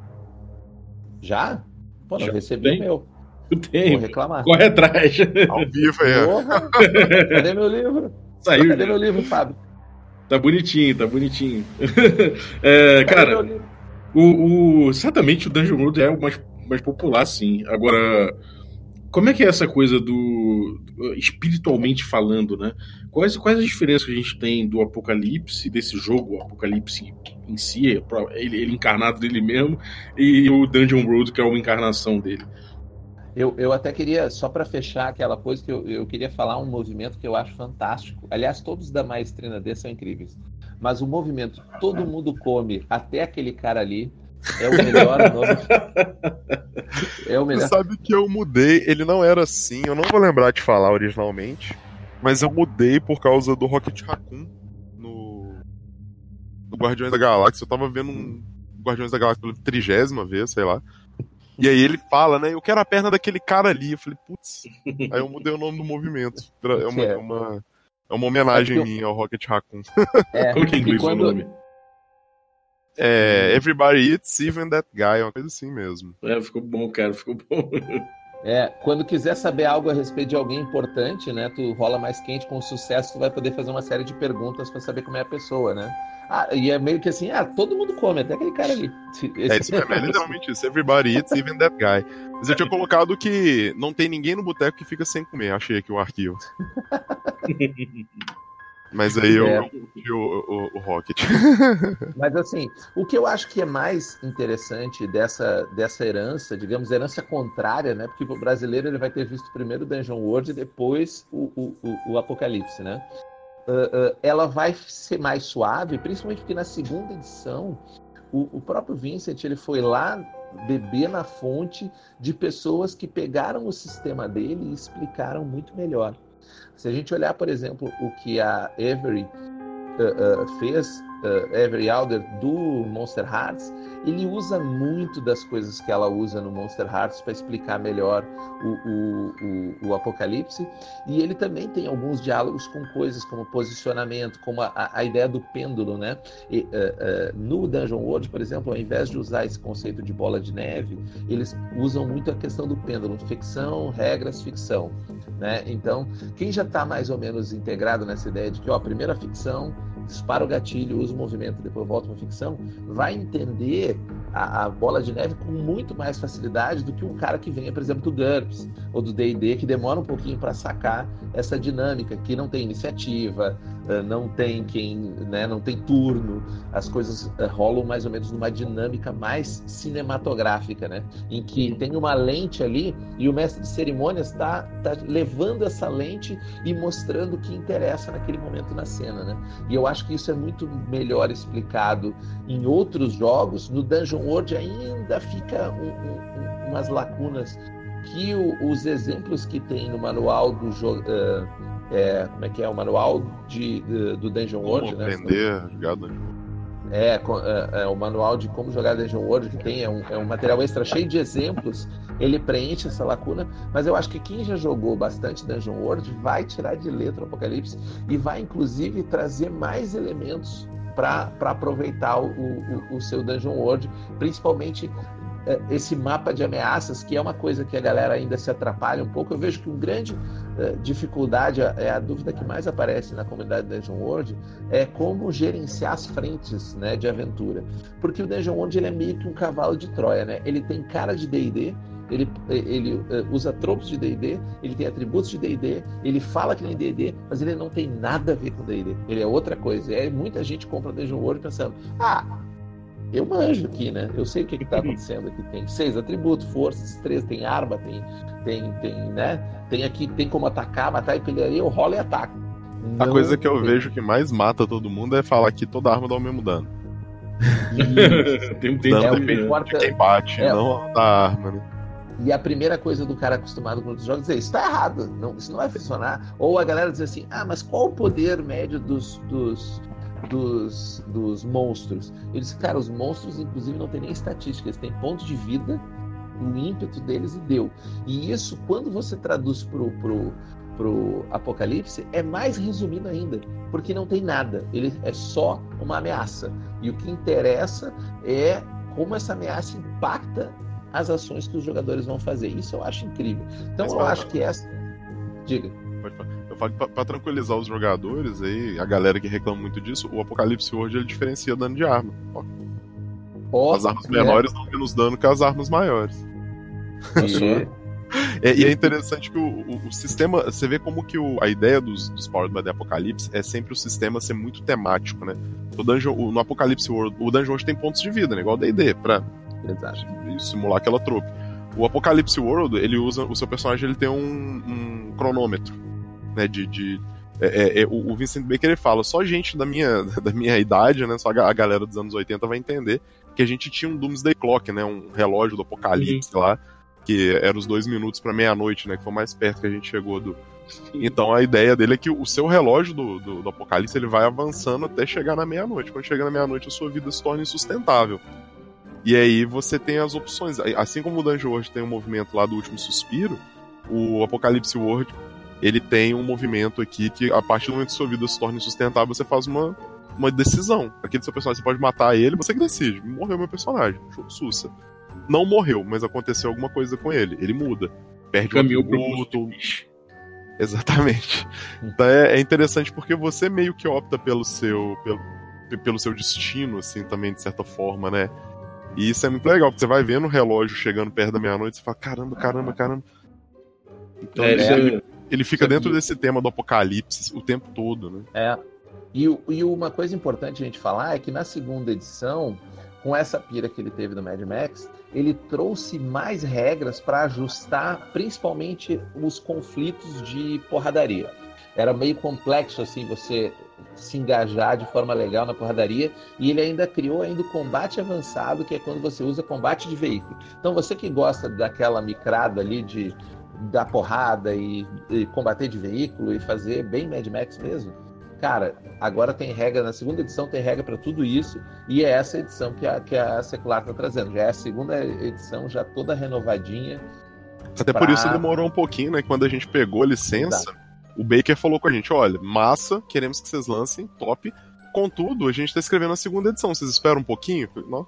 Já? Pô, não já recebi o meu. [laughs] Tem. Vou reclamar. Corre atrás. [laughs] Ao vivo aí. Cadê meu livro? Saiu. Cadê meu livro, Fábio? Tá bonitinho, tá bonitinho. [laughs] é, cara, o, o, certamente o Dungeon World é o mais, mais popular, sim. Agora, como é que é essa coisa do. espiritualmente falando, né? Quais, quais as diferenças que a gente tem do Apocalipse, desse jogo, o Apocalipse em si, ele, ele encarnado dele mesmo, e o Dungeon World, que é uma encarnação dele? Eu, eu até queria, só para fechar aquela coisa, que eu, eu queria falar um movimento que eu acho fantástico. Aliás, todos da Maestrina D são incríveis. Mas o movimento Todo Mundo Come, até aquele cara ali, é o melhor [laughs] nome. É o melhor. Você sabe que eu mudei, ele não era assim, eu não vou lembrar de falar originalmente, mas eu mudei por causa do Rocket Raccoon no, no Guardiões da Galáxia. Eu tava vendo um Guardiões da Galáxia pela trigésima vez, sei lá. E aí ele fala, né? Eu quero a perna daquele cara ali. Eu falei, putz. [laughs] Aí eu mudei o nome do movimento. É uma, é uma, é uma homenagem é minha ao Rocket Raccoon. [laughs] É, Como que é inglês quando... o nome? É, Everybody Eats, Even That Guy, uma coisa assim mesmo. É, ficou bom, cara, ficou bom. [laughs] É, quando quiser saber algo a respeito de alguém importante, né? Tu rola mais quente com sucesso, tu vai poder fazer uma série de perguntas para saber como é a pessoa, né? Ah, e é meio que assim, ah, todo mundo come, até aquele cara ali. É isso mesmo, é literalmente isso. Everybody eats, even that guy. Mas eu tinha colocado que não tem ninguém no boteco que fica sem comer. Achei aqui o arquivo. [laughs] Mas aí eu, é. o, o, o, Rocket. [laughs] [laughs] Mas assim, o que eu acho que é mais interessante dessa, dessa herança, digamos, herança contrária, né? Porque o brasileiro ele vai ter visto primeiro o Dungeon World e depois o, o, o Apocalipse, né? Uh, ela vai ser mais suave, principalmente porque na segunda edição o, o, próprio Vincent ele foi lá beber na fonte de pessoas que pegaram o sistema dele e explicaram muito melhor. Se a gente olhar, por exemplo, o que a Avery uh, uh, fez uh, Avery Alder do Monster Hearts, ele usa muito das coisas que ela usa no Monster Hearts para explicar melhor o, o, o, o, Apocalipse. E ele também tem alguns diálogos com coisas como posicionamento, como a, a ideia do pêndulo, né? E, uh, uh, no Dungeon World, por exemplo, ao invés de usar esse conceito de bola de neve, eles usam muito a questão do pêndulo, ficção, regras, ficção. Né? Então, quem já está mais ou menos integrado nessa ideia de que ó, a primeira ficção dispara o gatilho, usa o movimento, depois volta para ficção, vai entender a, a, bola de neve com muito mais facilidade do que um cara que venha, por exemplo, do GURPS ou do D&D, que demora um pouquinho para sacar essa dinâmica, que não tem iniciativa, não tem quem, né, não tem turno, as coisas eh, rolam mais ou menos numa dinâmica mais cinematográfica, né, em que tem uma lente ali e o mestre de cerimônias está tá levando essa lente e mostrando o que interessa naquele momento na cena, né, e eu acho que isso é muito melhor explicado em outros jogos, no Dungeon World ainda fica um, um, umas lacunas que o, os exemplos que tem no manual do jogo. Uh, é, como é que é? O manual de, de do Dungeon World, como né? Aprender jogar Dungeon é, é, é, o manual de como jogar Dungeon World que tem, é um, é um material extra cheio de exemplos, ele preenche essa lacuna, mas eu acho que quem já jogou bastante Dungeon World vai tirar de letra o Apocalipse e vai inclusive trazer mais elementos para aproveitar o, o, o, seu Dungeon World, principalmente é, esse mapa de ameaças, que é uma coisa que a galera ainda se atrapalha um pouco. Eu vejo que uma grande dificuldade, é a dúvida que mais aparece na comunidade Dungeon World, é como gerenciar as frentes né, de aventura. Porque o Dungeon World ele é meio que um cavalo de Troia, né? Ele tem cara de D&D, ele, ele uh, usa tropos de D&D, ele tem atributos de D&D, ele fala que nem D&D, mas ele não tem nada a ver com D&D. Ele é outra coisa. Aí muita gente compra Dungeon World pensando, ah, eu manjo aqui, né? Eu sei o que está acontecendo aqui. Tem seis atributos, forças, três, tem arma, tem, tem, tem, né? Tem aqui, tem como atacar, matar e pelear, eu rolo e ataco. Não... A coisa que eu vejo que mais mata todo mundo é falar que toda arma dá o mesmo dano. [laughs] tem, tem dano é, importa... quem bate, é. não da arma, né? E a primeira coisa do cara acostumado com outros jogos é isso está errado, não, isso não vai funcionar. Ou a galera diz assim, ah, mas qual o poder médio dos, dos dos, dos monstros. Eles, cara, os monstros, inclusive, não tem nem estatística, eles têm pontos de vida, o ímpeto deles e deu. E isso, quando você traduz pro, pro, pro Apocalipse, é mais resumido ainda, porque não tem nada. Ele é só uma ameaça. E o que interessa é como essa ameaça impacta as ações que os jogadores vão fazer. Isso eu acho incrível. Então Mas, eu acho que essa. Diga. Pra, tranquilizar os jogadores aí, a galera que reclama muito disso, o Apocalipse World ele diferencia dano de arma. Ó. as armas menores é. dão menos dano que as armas maiores. E... É, e é interessante que o, o, o, sistema. Você vê como que o, a ideia dos, dos Powered by the Apocalipse é sempre o sistema ser muito temático, né? O dungeon, o, no Apocalipse World, o Dungeon hoje tem pontos de vida, né? Igual o DD, pra Exato. simular aquela trope. O Apocalipse World, ele usa. O seu personagem ele tem um, um cronômetro né? De. de é, é, é, o, Vincent Baker ele fala, só gente da minha, [laughs] da minha idade, né? Só a galera dos anos 80 vai entender que a gente tinha um Doomsday Clock, né? Um relógio do apocalipse lá, que era os dois minutos para meia-noite, né? Que foi mais perto que a gente chegou do. Então a ideia dele é que o seu relógio do, do, do apocalipse ele vai avançando até chegar na meia-noite. Quando chega na meia-noite, a sua vida se torna insustentável. E aí você tem as opções. Assim como o Dungeon World tem o um movimento lá do último suspiro, o Apocalipse World ele tem um movimento aqui que, a partir do momento que sua vida se torna insustentável, você faz uma, uma decisão. Aquele seu personagem, você pode matar ele, você que decide. Morreu meu personagem. Sussa. Não morreu, mas aconteceu alguma coisa com ele. Ele muda. Perde o atributo. Exatamente. [laughs] Então é, é, interessante porque você meio que opta pelo seu, pelo, pelo seu destino, assim, também, de certa forma, né? E isso é muito legal, porque você vai vendo o relógio chegando perto da meia-noite e fala, caramba, caramba, caramba. Então, é, é, ele fica dentro desse tema do apocalipse o tempo todo, né? É. E, e uma coisa importante a gente falar é que na segunda edição, com essa pira que ele teve do Mad Max, ele trouxe mais regras para ajustar principalmente os conflitos de porradaria. Era meio complexo assim você se engajar de forma legal na porradaria e ele ainda criou ainda o combate avançado, que é quando você usa combate de veículo. Então você que gosta daquela micrada ali de dar porrada e, e, combater de veículo e fazer bem Mad Max mesmo. Cara, agora tem regra, na segunda edição tem regra para tudo isso, e é essa edição que a, que a Secular está trazendo. Já é a segunda edição, já toda renovadinha. Até pra... por isso demorou um pouquinho, né? Quando a gente pegou a licença, Exato. o Baker falou com a gente: olha, massa, queremos que vocês lancem, top. Contudo, a gente tá escrevendo a segunda edição, vocês esperam um pouquinho? Não?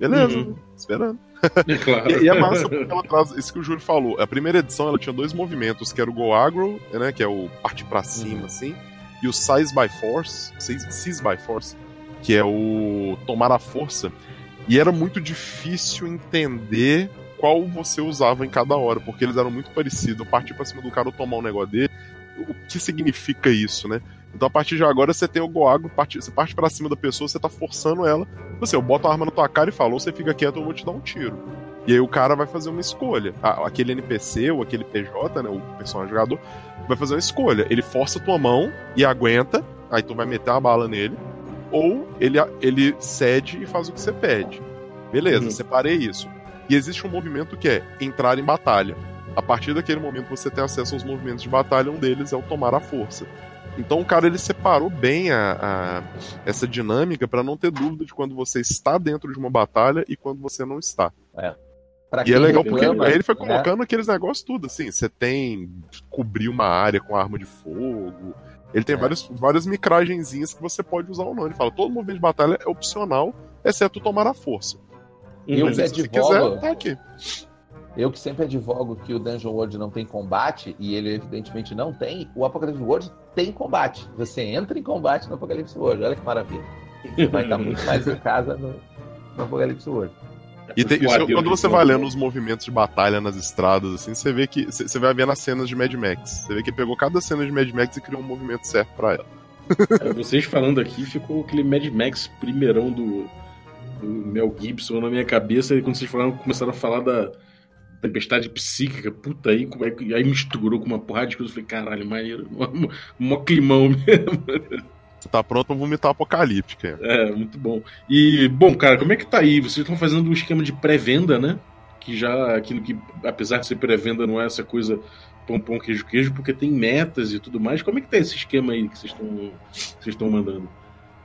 Beleza, uhum. esperando. [laughs] É claro. e, e, é massa porque ela traz isso que o Júlio falou. A primeira edição ela tinha dois movimentos, que era o Go Agro, né, que é o parte para cima, uhum. assim, e o Size by Force, Seize by Force, que é o tomar a força. E era muito difícil entender qual você usava em cada hora, porque eles eram muito parecidos. Partir pra cima do cara ou tomar um negócio dele. O que significa isso, né? Então a partir de agora você tem o Goago, você parte para cima da pessoa, você tá forçando ela. Você, eu boto a arma na tua cara e falo, ou você fica quieto, eu vou te dar um tiro. E aí o cara vai fazer uma escolha. Aquele NPC ou aquele PJ, né, o personagem jogador, vai fazer uma escolha. Ele força tua mão e aguenta, aí tu vai meter a bala nele, ou ele, ele cede e faz o que você pede. Beleza, uhum. separei isso. E existe um movimento que é entrar em batalha. A partir daquele momento você tem acesso aos movimentos de batalha, um deles é o tomar a força. Então o cara ele separou bem a, a essa dinâmica para não ter dúvida de quando você está dentro de uma batalha e quando você não está. É. e é legal porque ele, ele foi né? colocando aqueles negócios tudo, assim, você tem cobrir uma área com arma de fogo, ele tem é. várias, várias micragenzinhas que você pode usar ou não. Ele fala, todo movimento de batalha é opcional, exceto tomar a força. Mas que se quiser, tá aqui. Eu que sempre advogo que o Dungeon World não tem combate, e ele evidentemente não tem, o Apocalipse World tem combate. Você entra em combate no Apocalipse World, olha que maravilha. Você vai estar muito mais em casa no, no Apocalipse World. E tem- quando você vai lendo os movimentos de batalha nas estradas, assim, você vê que. Você vai vendo as cenas de Mad Max. Você vê que ele pegou cada cena de Mad Max e criou um movimento certo pra ela. Vocês falando aqui, ficou aquele Mad Max primeirão do, do Mel Gibson na minha cabeça. E quando vocês falaram, começaram a falar da tempestade psíquica, puta aí, como é que- aí misturou com uma porrada de coisa. Eu falei, caralho, maneiro, [laughs] mó- mó climão mesmo. Você tá pronto pra vomitar apocalíptica. É, muito bom. E, bom, cara, como é que tá aí? Vocês estão fazendo um esquema de pré-venda, né? Que já, aquilo que, apesar de ser pré-venda, não é essa coisa pão, pão, queijo, queijo, porque tem metas e tudo mais. Como é que tá esse esquema aí que vocês estão vocês estão mandando?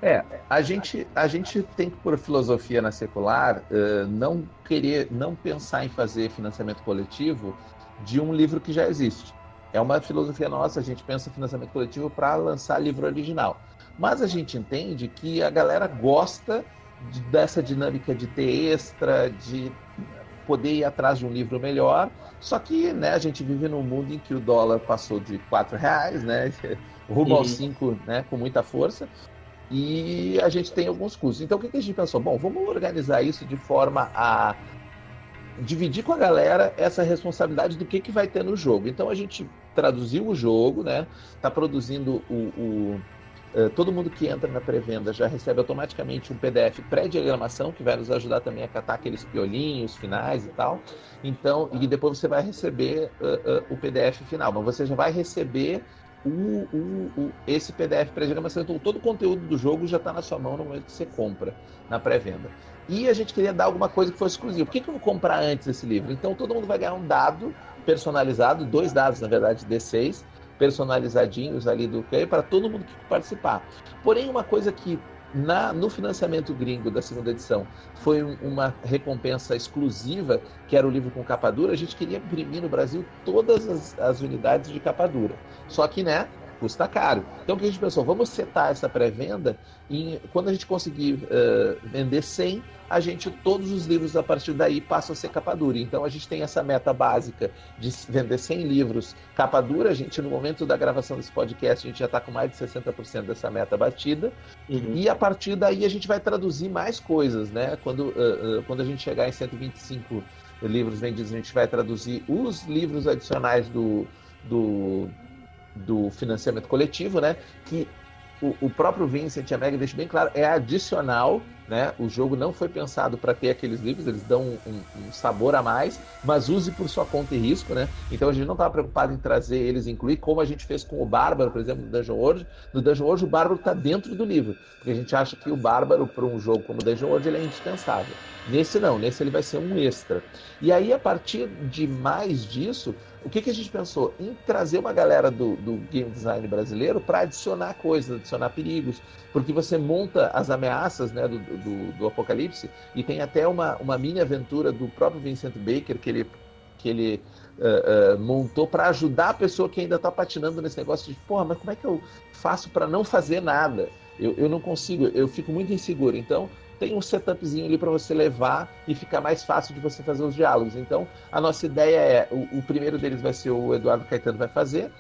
É, a gente, a gente tem que, por filosofia na secular, eh, não querer, não pensar em fazer financiamento coletivo de um livro que já existe. É uma filosofia nossa, a gente pensa financiamento coletivo para lançar livro original. Mas a gente entende que a galera gosta de- dessa dinâmica de ter extra, de poder ir atrás de um livro melhor. Só que né, a gente vive num mundo em que o dólar passou de quatro reais, né, [laughs] rumo Uhum. aos cinco, né, com muita força e a gente tem alguns custos. Então, o que que a gente pensou? Bom, vamos organizar isso de forma a dividir com a galera essa responsabilidade do que, que vai ter no jogo. Então, a gente traduziu o jogo, né? Está produzindo o. o eh, todo mundo que entra na pré-venda já recebe automaticamente um PDF pré-diagramação que vai nos ajudar também a catar aqueles piolinhos finais e tal. Então, e depois você vai receber eh, eh, o PDF final, mas você já vai receber o, o- o- esse PDF pré-diagramação. Então, todo o conteúdo do jogo já está na sua mão no momento que você compra na pré-venda. E a gente queria dar alguma coisa que fosse exclusiva. Por que, que eu vou comprar antes esse livro? Então, todo mundo vai ganhar um dado personalizado, dois dados, na verdade, D6, personalizadinhos ali do para todo mundo que participar. Porém, uma coisa que na, no financiamento gringo da segunda edição foi um- uma recompensa exclusiva, que era o livro com capa dura, a gente queria imprimir no Brasil todas as, as unidades de capa dura. Só que, né, custa caro. Então, o que a gente pensou? Vamos setar essa pré-venda e quando a gente conseguir eh, vender 100, a gente, todos os livros a partir daí passam a ser capa dura. Então, a gente tem essa meta básica de vender 100 livros capa dura. A gente, no momento da gravação desse podcast, a gente já está com mais de 60% dessa meta batida. Uhum. E a partir daí a gente vai traduzir mais coisas, né? Quando, uh, uh, quando a gente chegar em 125 livros vendidos, a gente vai traduzir os livros adicionais do, do, do financiamento coletivo, né? Que o, o próprio Vincent e a Meg deixam bem claro, é adicional, né? O jogo não foi pensado para ter aqueles livros, eles dão um, um- sabor a mais, mas use por sua conta e risco, né? Então a gente não estava preocupado em trazer eles, incluir, como a gente fez com o Bárbaro, por exemplo, no Dungeon World. No Dungeon World o Bárbaro está dentro do livro, porque a gente acha que o Bárbaro, para um jogo como o Dungeon World, ele é indispensável. Nesse não, nesse ele vai ser um extra. E aí, a partir de mais disso, o que, que a gente pensou? Em trazer uma galera do, do game design brasileiro para adicionar coisas, adicionar perigos, porque você monta as ameaças né, do, do, do Apocalipse e tem até uma, uma mini aventura do próprio Vincent Baker que ele, que ele uh, uh, montou para ajudar a pessoa que ainda está patinando nesse negócio de, porra, mas como é que eu faço para não fazer nada? Eu, eu não consigo, eu fico muito inseguro. Então, tem um setupzinho ali para você levar e ficar mais fácil de você fazer os diálogos. Então, a nossa ideia é: o, o primeiro deles vai ser o Eduardo Caetano vai fazer,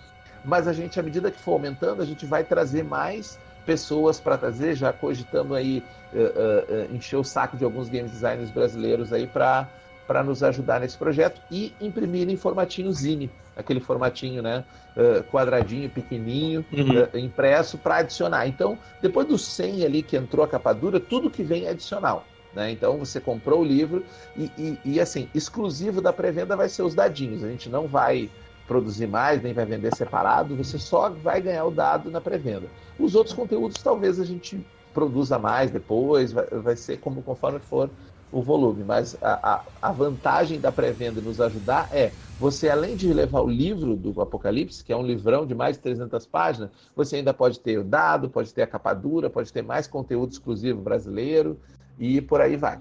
mas a gente, à medida que for aumentando, a gente vai trazer mais pessoas para trazer, já cogitando aí uh, uh, encher o saco de alguns game designers brasileiros aí para para nos ajudar nesse projeto e imprimir em formatinho Zine, aquele formatinho, né, uh, quadradinho, pequenininho, Uhum. uh, impresso para adicionar. Então, depois do 100 ali que entrou a capa dura, tudo que vem é adicional. Né? Então, você comprou o livro e, e, e, assim, exclusivo da pré-venda vai ser os dadinhos. A gente não vai produzir mais, nem vai vender separado, você só vai ganhar o dado na pré-venda. Os outros conteúdos talvez a gente produza mais depois, vai, vai ser como conforme for o volume, mas a, a, a vantagem da pré-venda nos ajudar é você, além de levar o livro do Apocalipse, que é um livrão de mais de 300 páginas, você ainda pode ter o dado, pode ter a capa dura, pode ter mais conteúdo exclusivo brasileiro e por aí vai.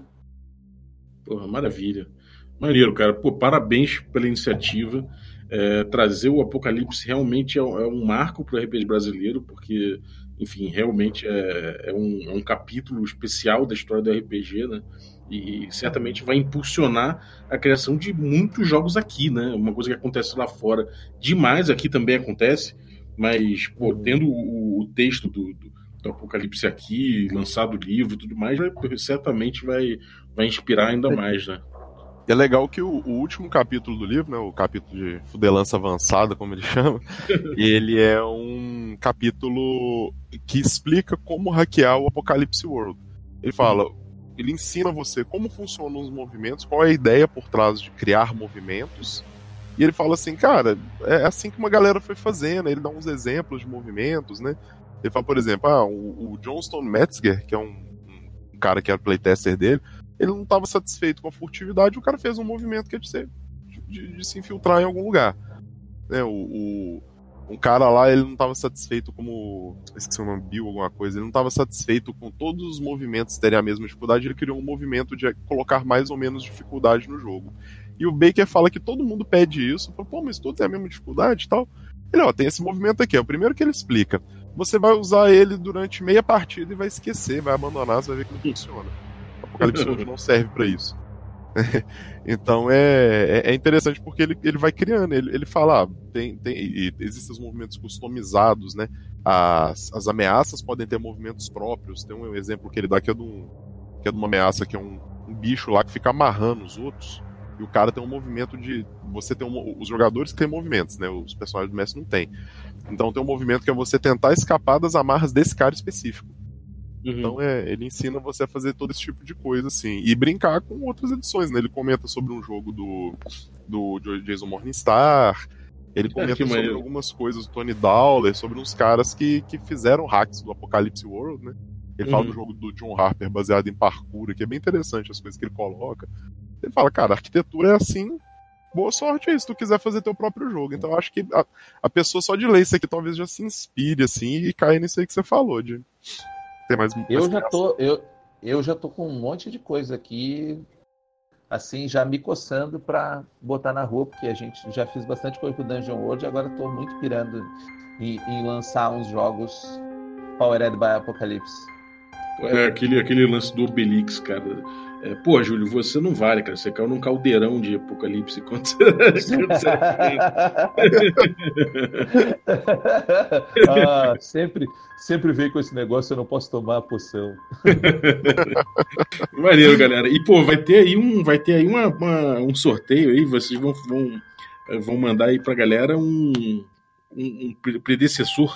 Porra, maravilha. Maneiro, cara. Pô, parabéns pela iniciativa. É, trazer o Apocalipse realmente é, é um marco para o RPG brasileiro, porque, enfim, realmente é, é, um, é um capítulo especial da história do RPG, né? E, e certamente vai impulsionar a criação de muitos jogos aqui, né? Uma coisa que acontece lá fora demais aqui também acontece, mas, pô, tendo o, o texto do, do, do, Apocalipse aqui, lançado o livro e tudo mais, vai, certamente vai, vai inspirar ainda é. mais, né? é legal que o, o, último capítulo do livro, né, o capítulo de fudelança avançada, como ele [laughs] chama, ele é um capítulo que explica como hackear o Apocalipse World. Ele fala, ele ensina você como funcionam os movimentos, qual é a ideia por trás de criar movimentos. E ele fala assim, cara, é assim que uma galera foi fazendo. Ele dá uns exemplos de movimentos, né? Ele fala, por exemplo, ah, o, o Johnston Metzger, que é um, um cara que era playtester dele, ele não estava satisfeito com a furtividade, o cara fez um movimento que é de, ser, de, de se infiltrar em algum lugar. Né, o, o, um cara lá, ele não estava satisfeito como. Esqueci o nome, Bill, alguma coisa. Ele não estava satisfeito com todos os movimentos terem a mesma dificuldade, ele criou um movimento de colocar mais ou menos dificuldade no jogo. E o Baker fala que todo mundo pede isso. Fala, Pô, mas tudo tem a mesma dificuldade e tal. Ele, ó, tem esse movimento aqui, é o primeiro que ele explica. Você vai usar ele durante meia partida e vai esquecer, vai abandonar, você vai ver que não funciona. Apocalipse [laughs] World não serve para isso. [laughs] então é, é, é interessante porque ele, ele vai criando, ele, ele fala, ah, tem, tem, existem os movimentos customizados, né? As, as ameaças podem ter movimentos próprios. Tem um exemplo que ele dá que é de, que é de uma ameaça que é um, um bicho lá que fica amarrando os outros. E o cara tem um movimento de. Você tem um, os jogadores têm movimentos, né? Os personagens do mestre não tem. Então tem um movimento que é você tentar escapar das amarras desse cara específico. Uhum. Então é, ele ensina você a fazer todo esse tipo de coisa, assim. E brincar com outras edições, né? Ele comenta sobre um jogo do, do Jason Morningstar. Ele é, comenta sobre maneiro. algumas coisas do Tony Dowler, sobre uns caras que, que fizeram hacks do Apocalypse World, né? Ele uhum. fala do jogo do John Harper baseado em parkour, que é bem interessante as coisas que ele coloca. Ele fala, cara, a arquitetura é assim, boa sorte aí se tu quiser fazer teu próprio jogo. Então eu acho que a, a pessoa só de ler isso aqui talvez já se inspire, assim, e caia nisso aí que você falou, de ter mais. Eu já tô, eu, eu já tô com um monte de coisa aqui, assim, já me coçando para botar na rua, porque a gente já fez bastante coisa com o Dungeon World e agora tô muito pirando em, em lançar uns jogos Powered by Apocalypse. É, aquele, aquele lance do Obelix, cara. É, pô, Júlio, você não vale, cara. Você caiu num caldeirão de apocalipse [laughs] quando você, [laughs] ah, sempre, sempre vem com esse negócio, eu não posso tomar a poção. [laughs] Maneiro, galera. E, pô, vai ter aí um, vai ter aí uma, uma um sorteio aí, vocês vão, vão, vão mandar aí pra galera um, um, um predecessor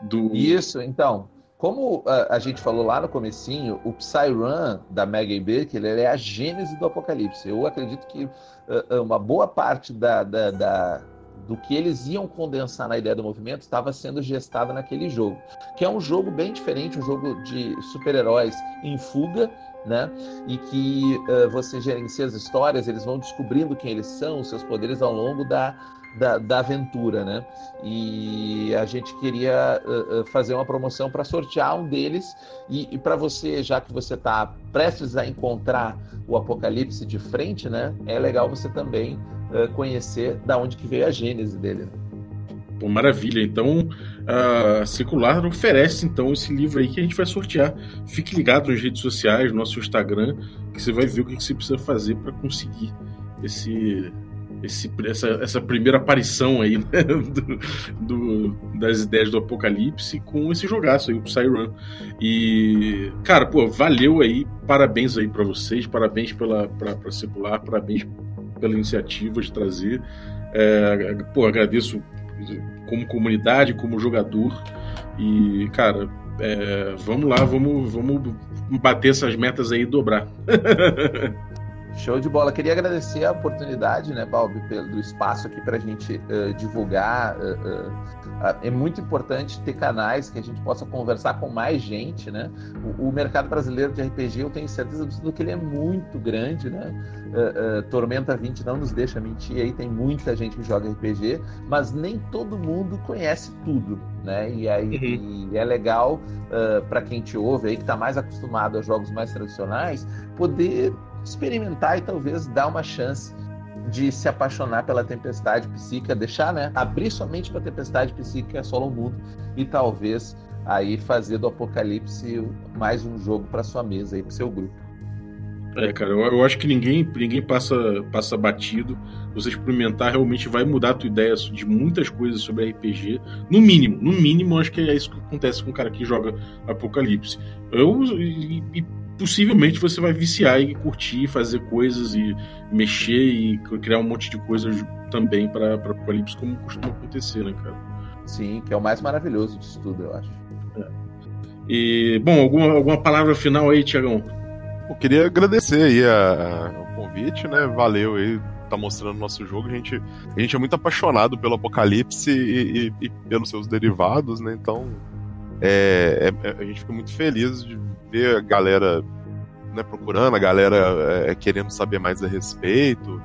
do. Isso, então. Como a, a, gente falou lá no comecinho, o Psyrun da Megan Baker ele é a gênese do Apocalipse. Eu acredito que uh, uma boa parte da, da, da, do que eles iam condensar na ideia do movimento estava sendo gestada naquele jogo, que é um jogo bem diferente, um jogo de super-heróis em fuga, né? E que uh, você gerencia as histórias, eles vão descobrindo quem eles são, seus poderes ao longo da, da, da aventura, né? E a gente queria uh, fazer uma promoção para sortear um deles e, e para você, já que você está prestes a encontrar o Apocalipse de frente, né? É legal você também uh, conhecer da onde que veio a gênese dele. Pô, maravilha. Então, a Secular oferece então esse livro aí que a gente vai sortear. Fique ligado nas redes sociais, no nosso Instagram, que você vai ver o que você precisa fazer para conseguir esse esse, essa, essa primeira aparição aí né, do, do, das ideias do Apocalipse com esse jogaço aí, o Psyrun. E, cara, pô, valeu aí, parabéns aí para vocês, parabéns pela pra, pra parabéns pela iniciativa de trazer. É, pô, agradeço como comunidade, como jogador. E, cara, é, vamos lá, vamos, vamos bater essas metas aí e dobrar. [laughs] Show de bola. Queria agradecer a oportunidade, né, Balbi, do espaço aqui para a gente uh, divulgar. Uh, uh, é muito importante ter canais que a gente possa conversar com mais gente, né? O, o mercado brasileiro de RPG, eu tenho certeza do que ele é muito grande, né? Tormenta 20 não nos deixa mentir, aí tem muita gente que joga RPG, mas nem todo mundo conhece tudo, né? E aí uhum. e é legal para quem te ouve aí, que está mais acostumado a jogos mais tradicionais, poder experimentar e talvez dar uma chance de se apaixonar pela tempestade psíquica, deixar, né, abrir somente para a tempestade psíquica solo mundo e talvez aí fazer do Apocalipse mais um jogo para sua mesa e para seu grupo. É, cara, eu, eu, acho que ninguém, ninguém passa, passa batido. Você experimentar realmente vai mudar a tua ideia de muitas coisas sobre RPG. No mínimo, no mínimo, acho que é isso que acontece com o cara que joga Apocalipse. Eu e, e possivelmente você vai viciar e curtir, fazer coisas e mexer e criar um monte de coisas também para Apocalipse, como costuma acontecer, né, cara? Sim, que é o mais maravilhoso disso tudo, eu acho. É. E, bom, alguma, alguma palavra final aí, Tiagão? Eu queria agradecer aí a, a, o convite, né? Valeu aí tá mostrando nosso jogo. A gente, a gente é muito apaixonado pelo Apocalipse e, e, e pelos seus derivados, né? Então é, é, a gente fica muito feliz de ver a galera né, procurando, a galera é, querendo saber mais a respeito.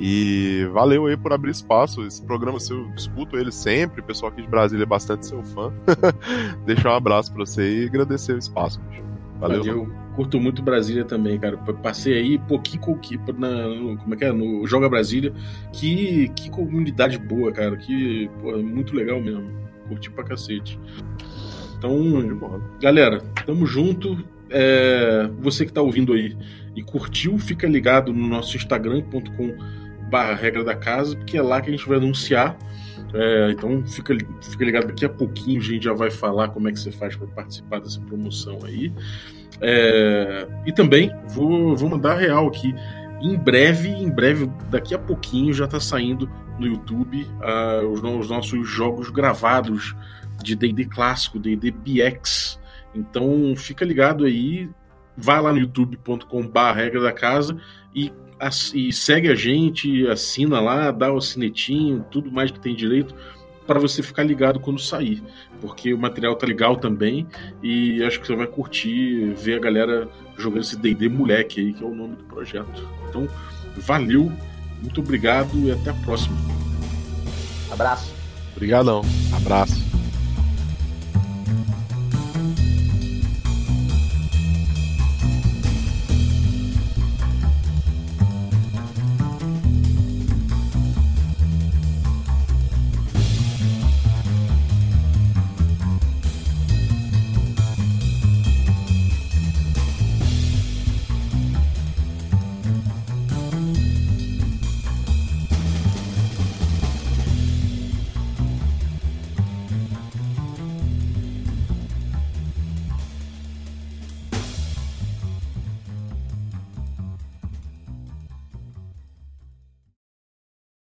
E valeu aí por abrir espaço. Esse programa eu escuto ele sempre. O pessoal aqui de Brasília é bastante seu fã. [laughs] Deixar um abraço pra você e agradecer o espaço. Bicho. Valeu. Eu curto muito Brasília também, cara. Passei aí pouquinho na, no, como é que é? No Joga Brasília. Que, que comunidade boa, cara. Que pô, muito legal mesmo. Curti pra cacete. Então, galera, tamo junto. É, você que tá ouvindo aí e curtiu, fica ligado no nosso instagram.com barra regra da casa, porque é lá que a gente vai anunciar. É, então fica, fica ligado, daqui a pouquinho a gente já vai falar como é que você faz para participar dessa promoção aí. É, e também vou, vou mandar real aqui. Em breve, em breve, daqui a pouquinho já está saindo no YouTube uh, os, os, nossos jogos gravados de D&D clássico, D&D BX. Então fica ligado aí, vai lá no youtube.com/barra regra da casa e, e segue a gente, assina lá, dá o sinetinho, tudo mais que tem direito para você ficar ligado quando sair, porque o material tá legal também e acho que você vai curtir ver a galera jogando esse D&D moleque aí, que é o nome do projeto. Então, valeu, muito obrigado e até a próxima. Abraço. Obrigadão. Abraço.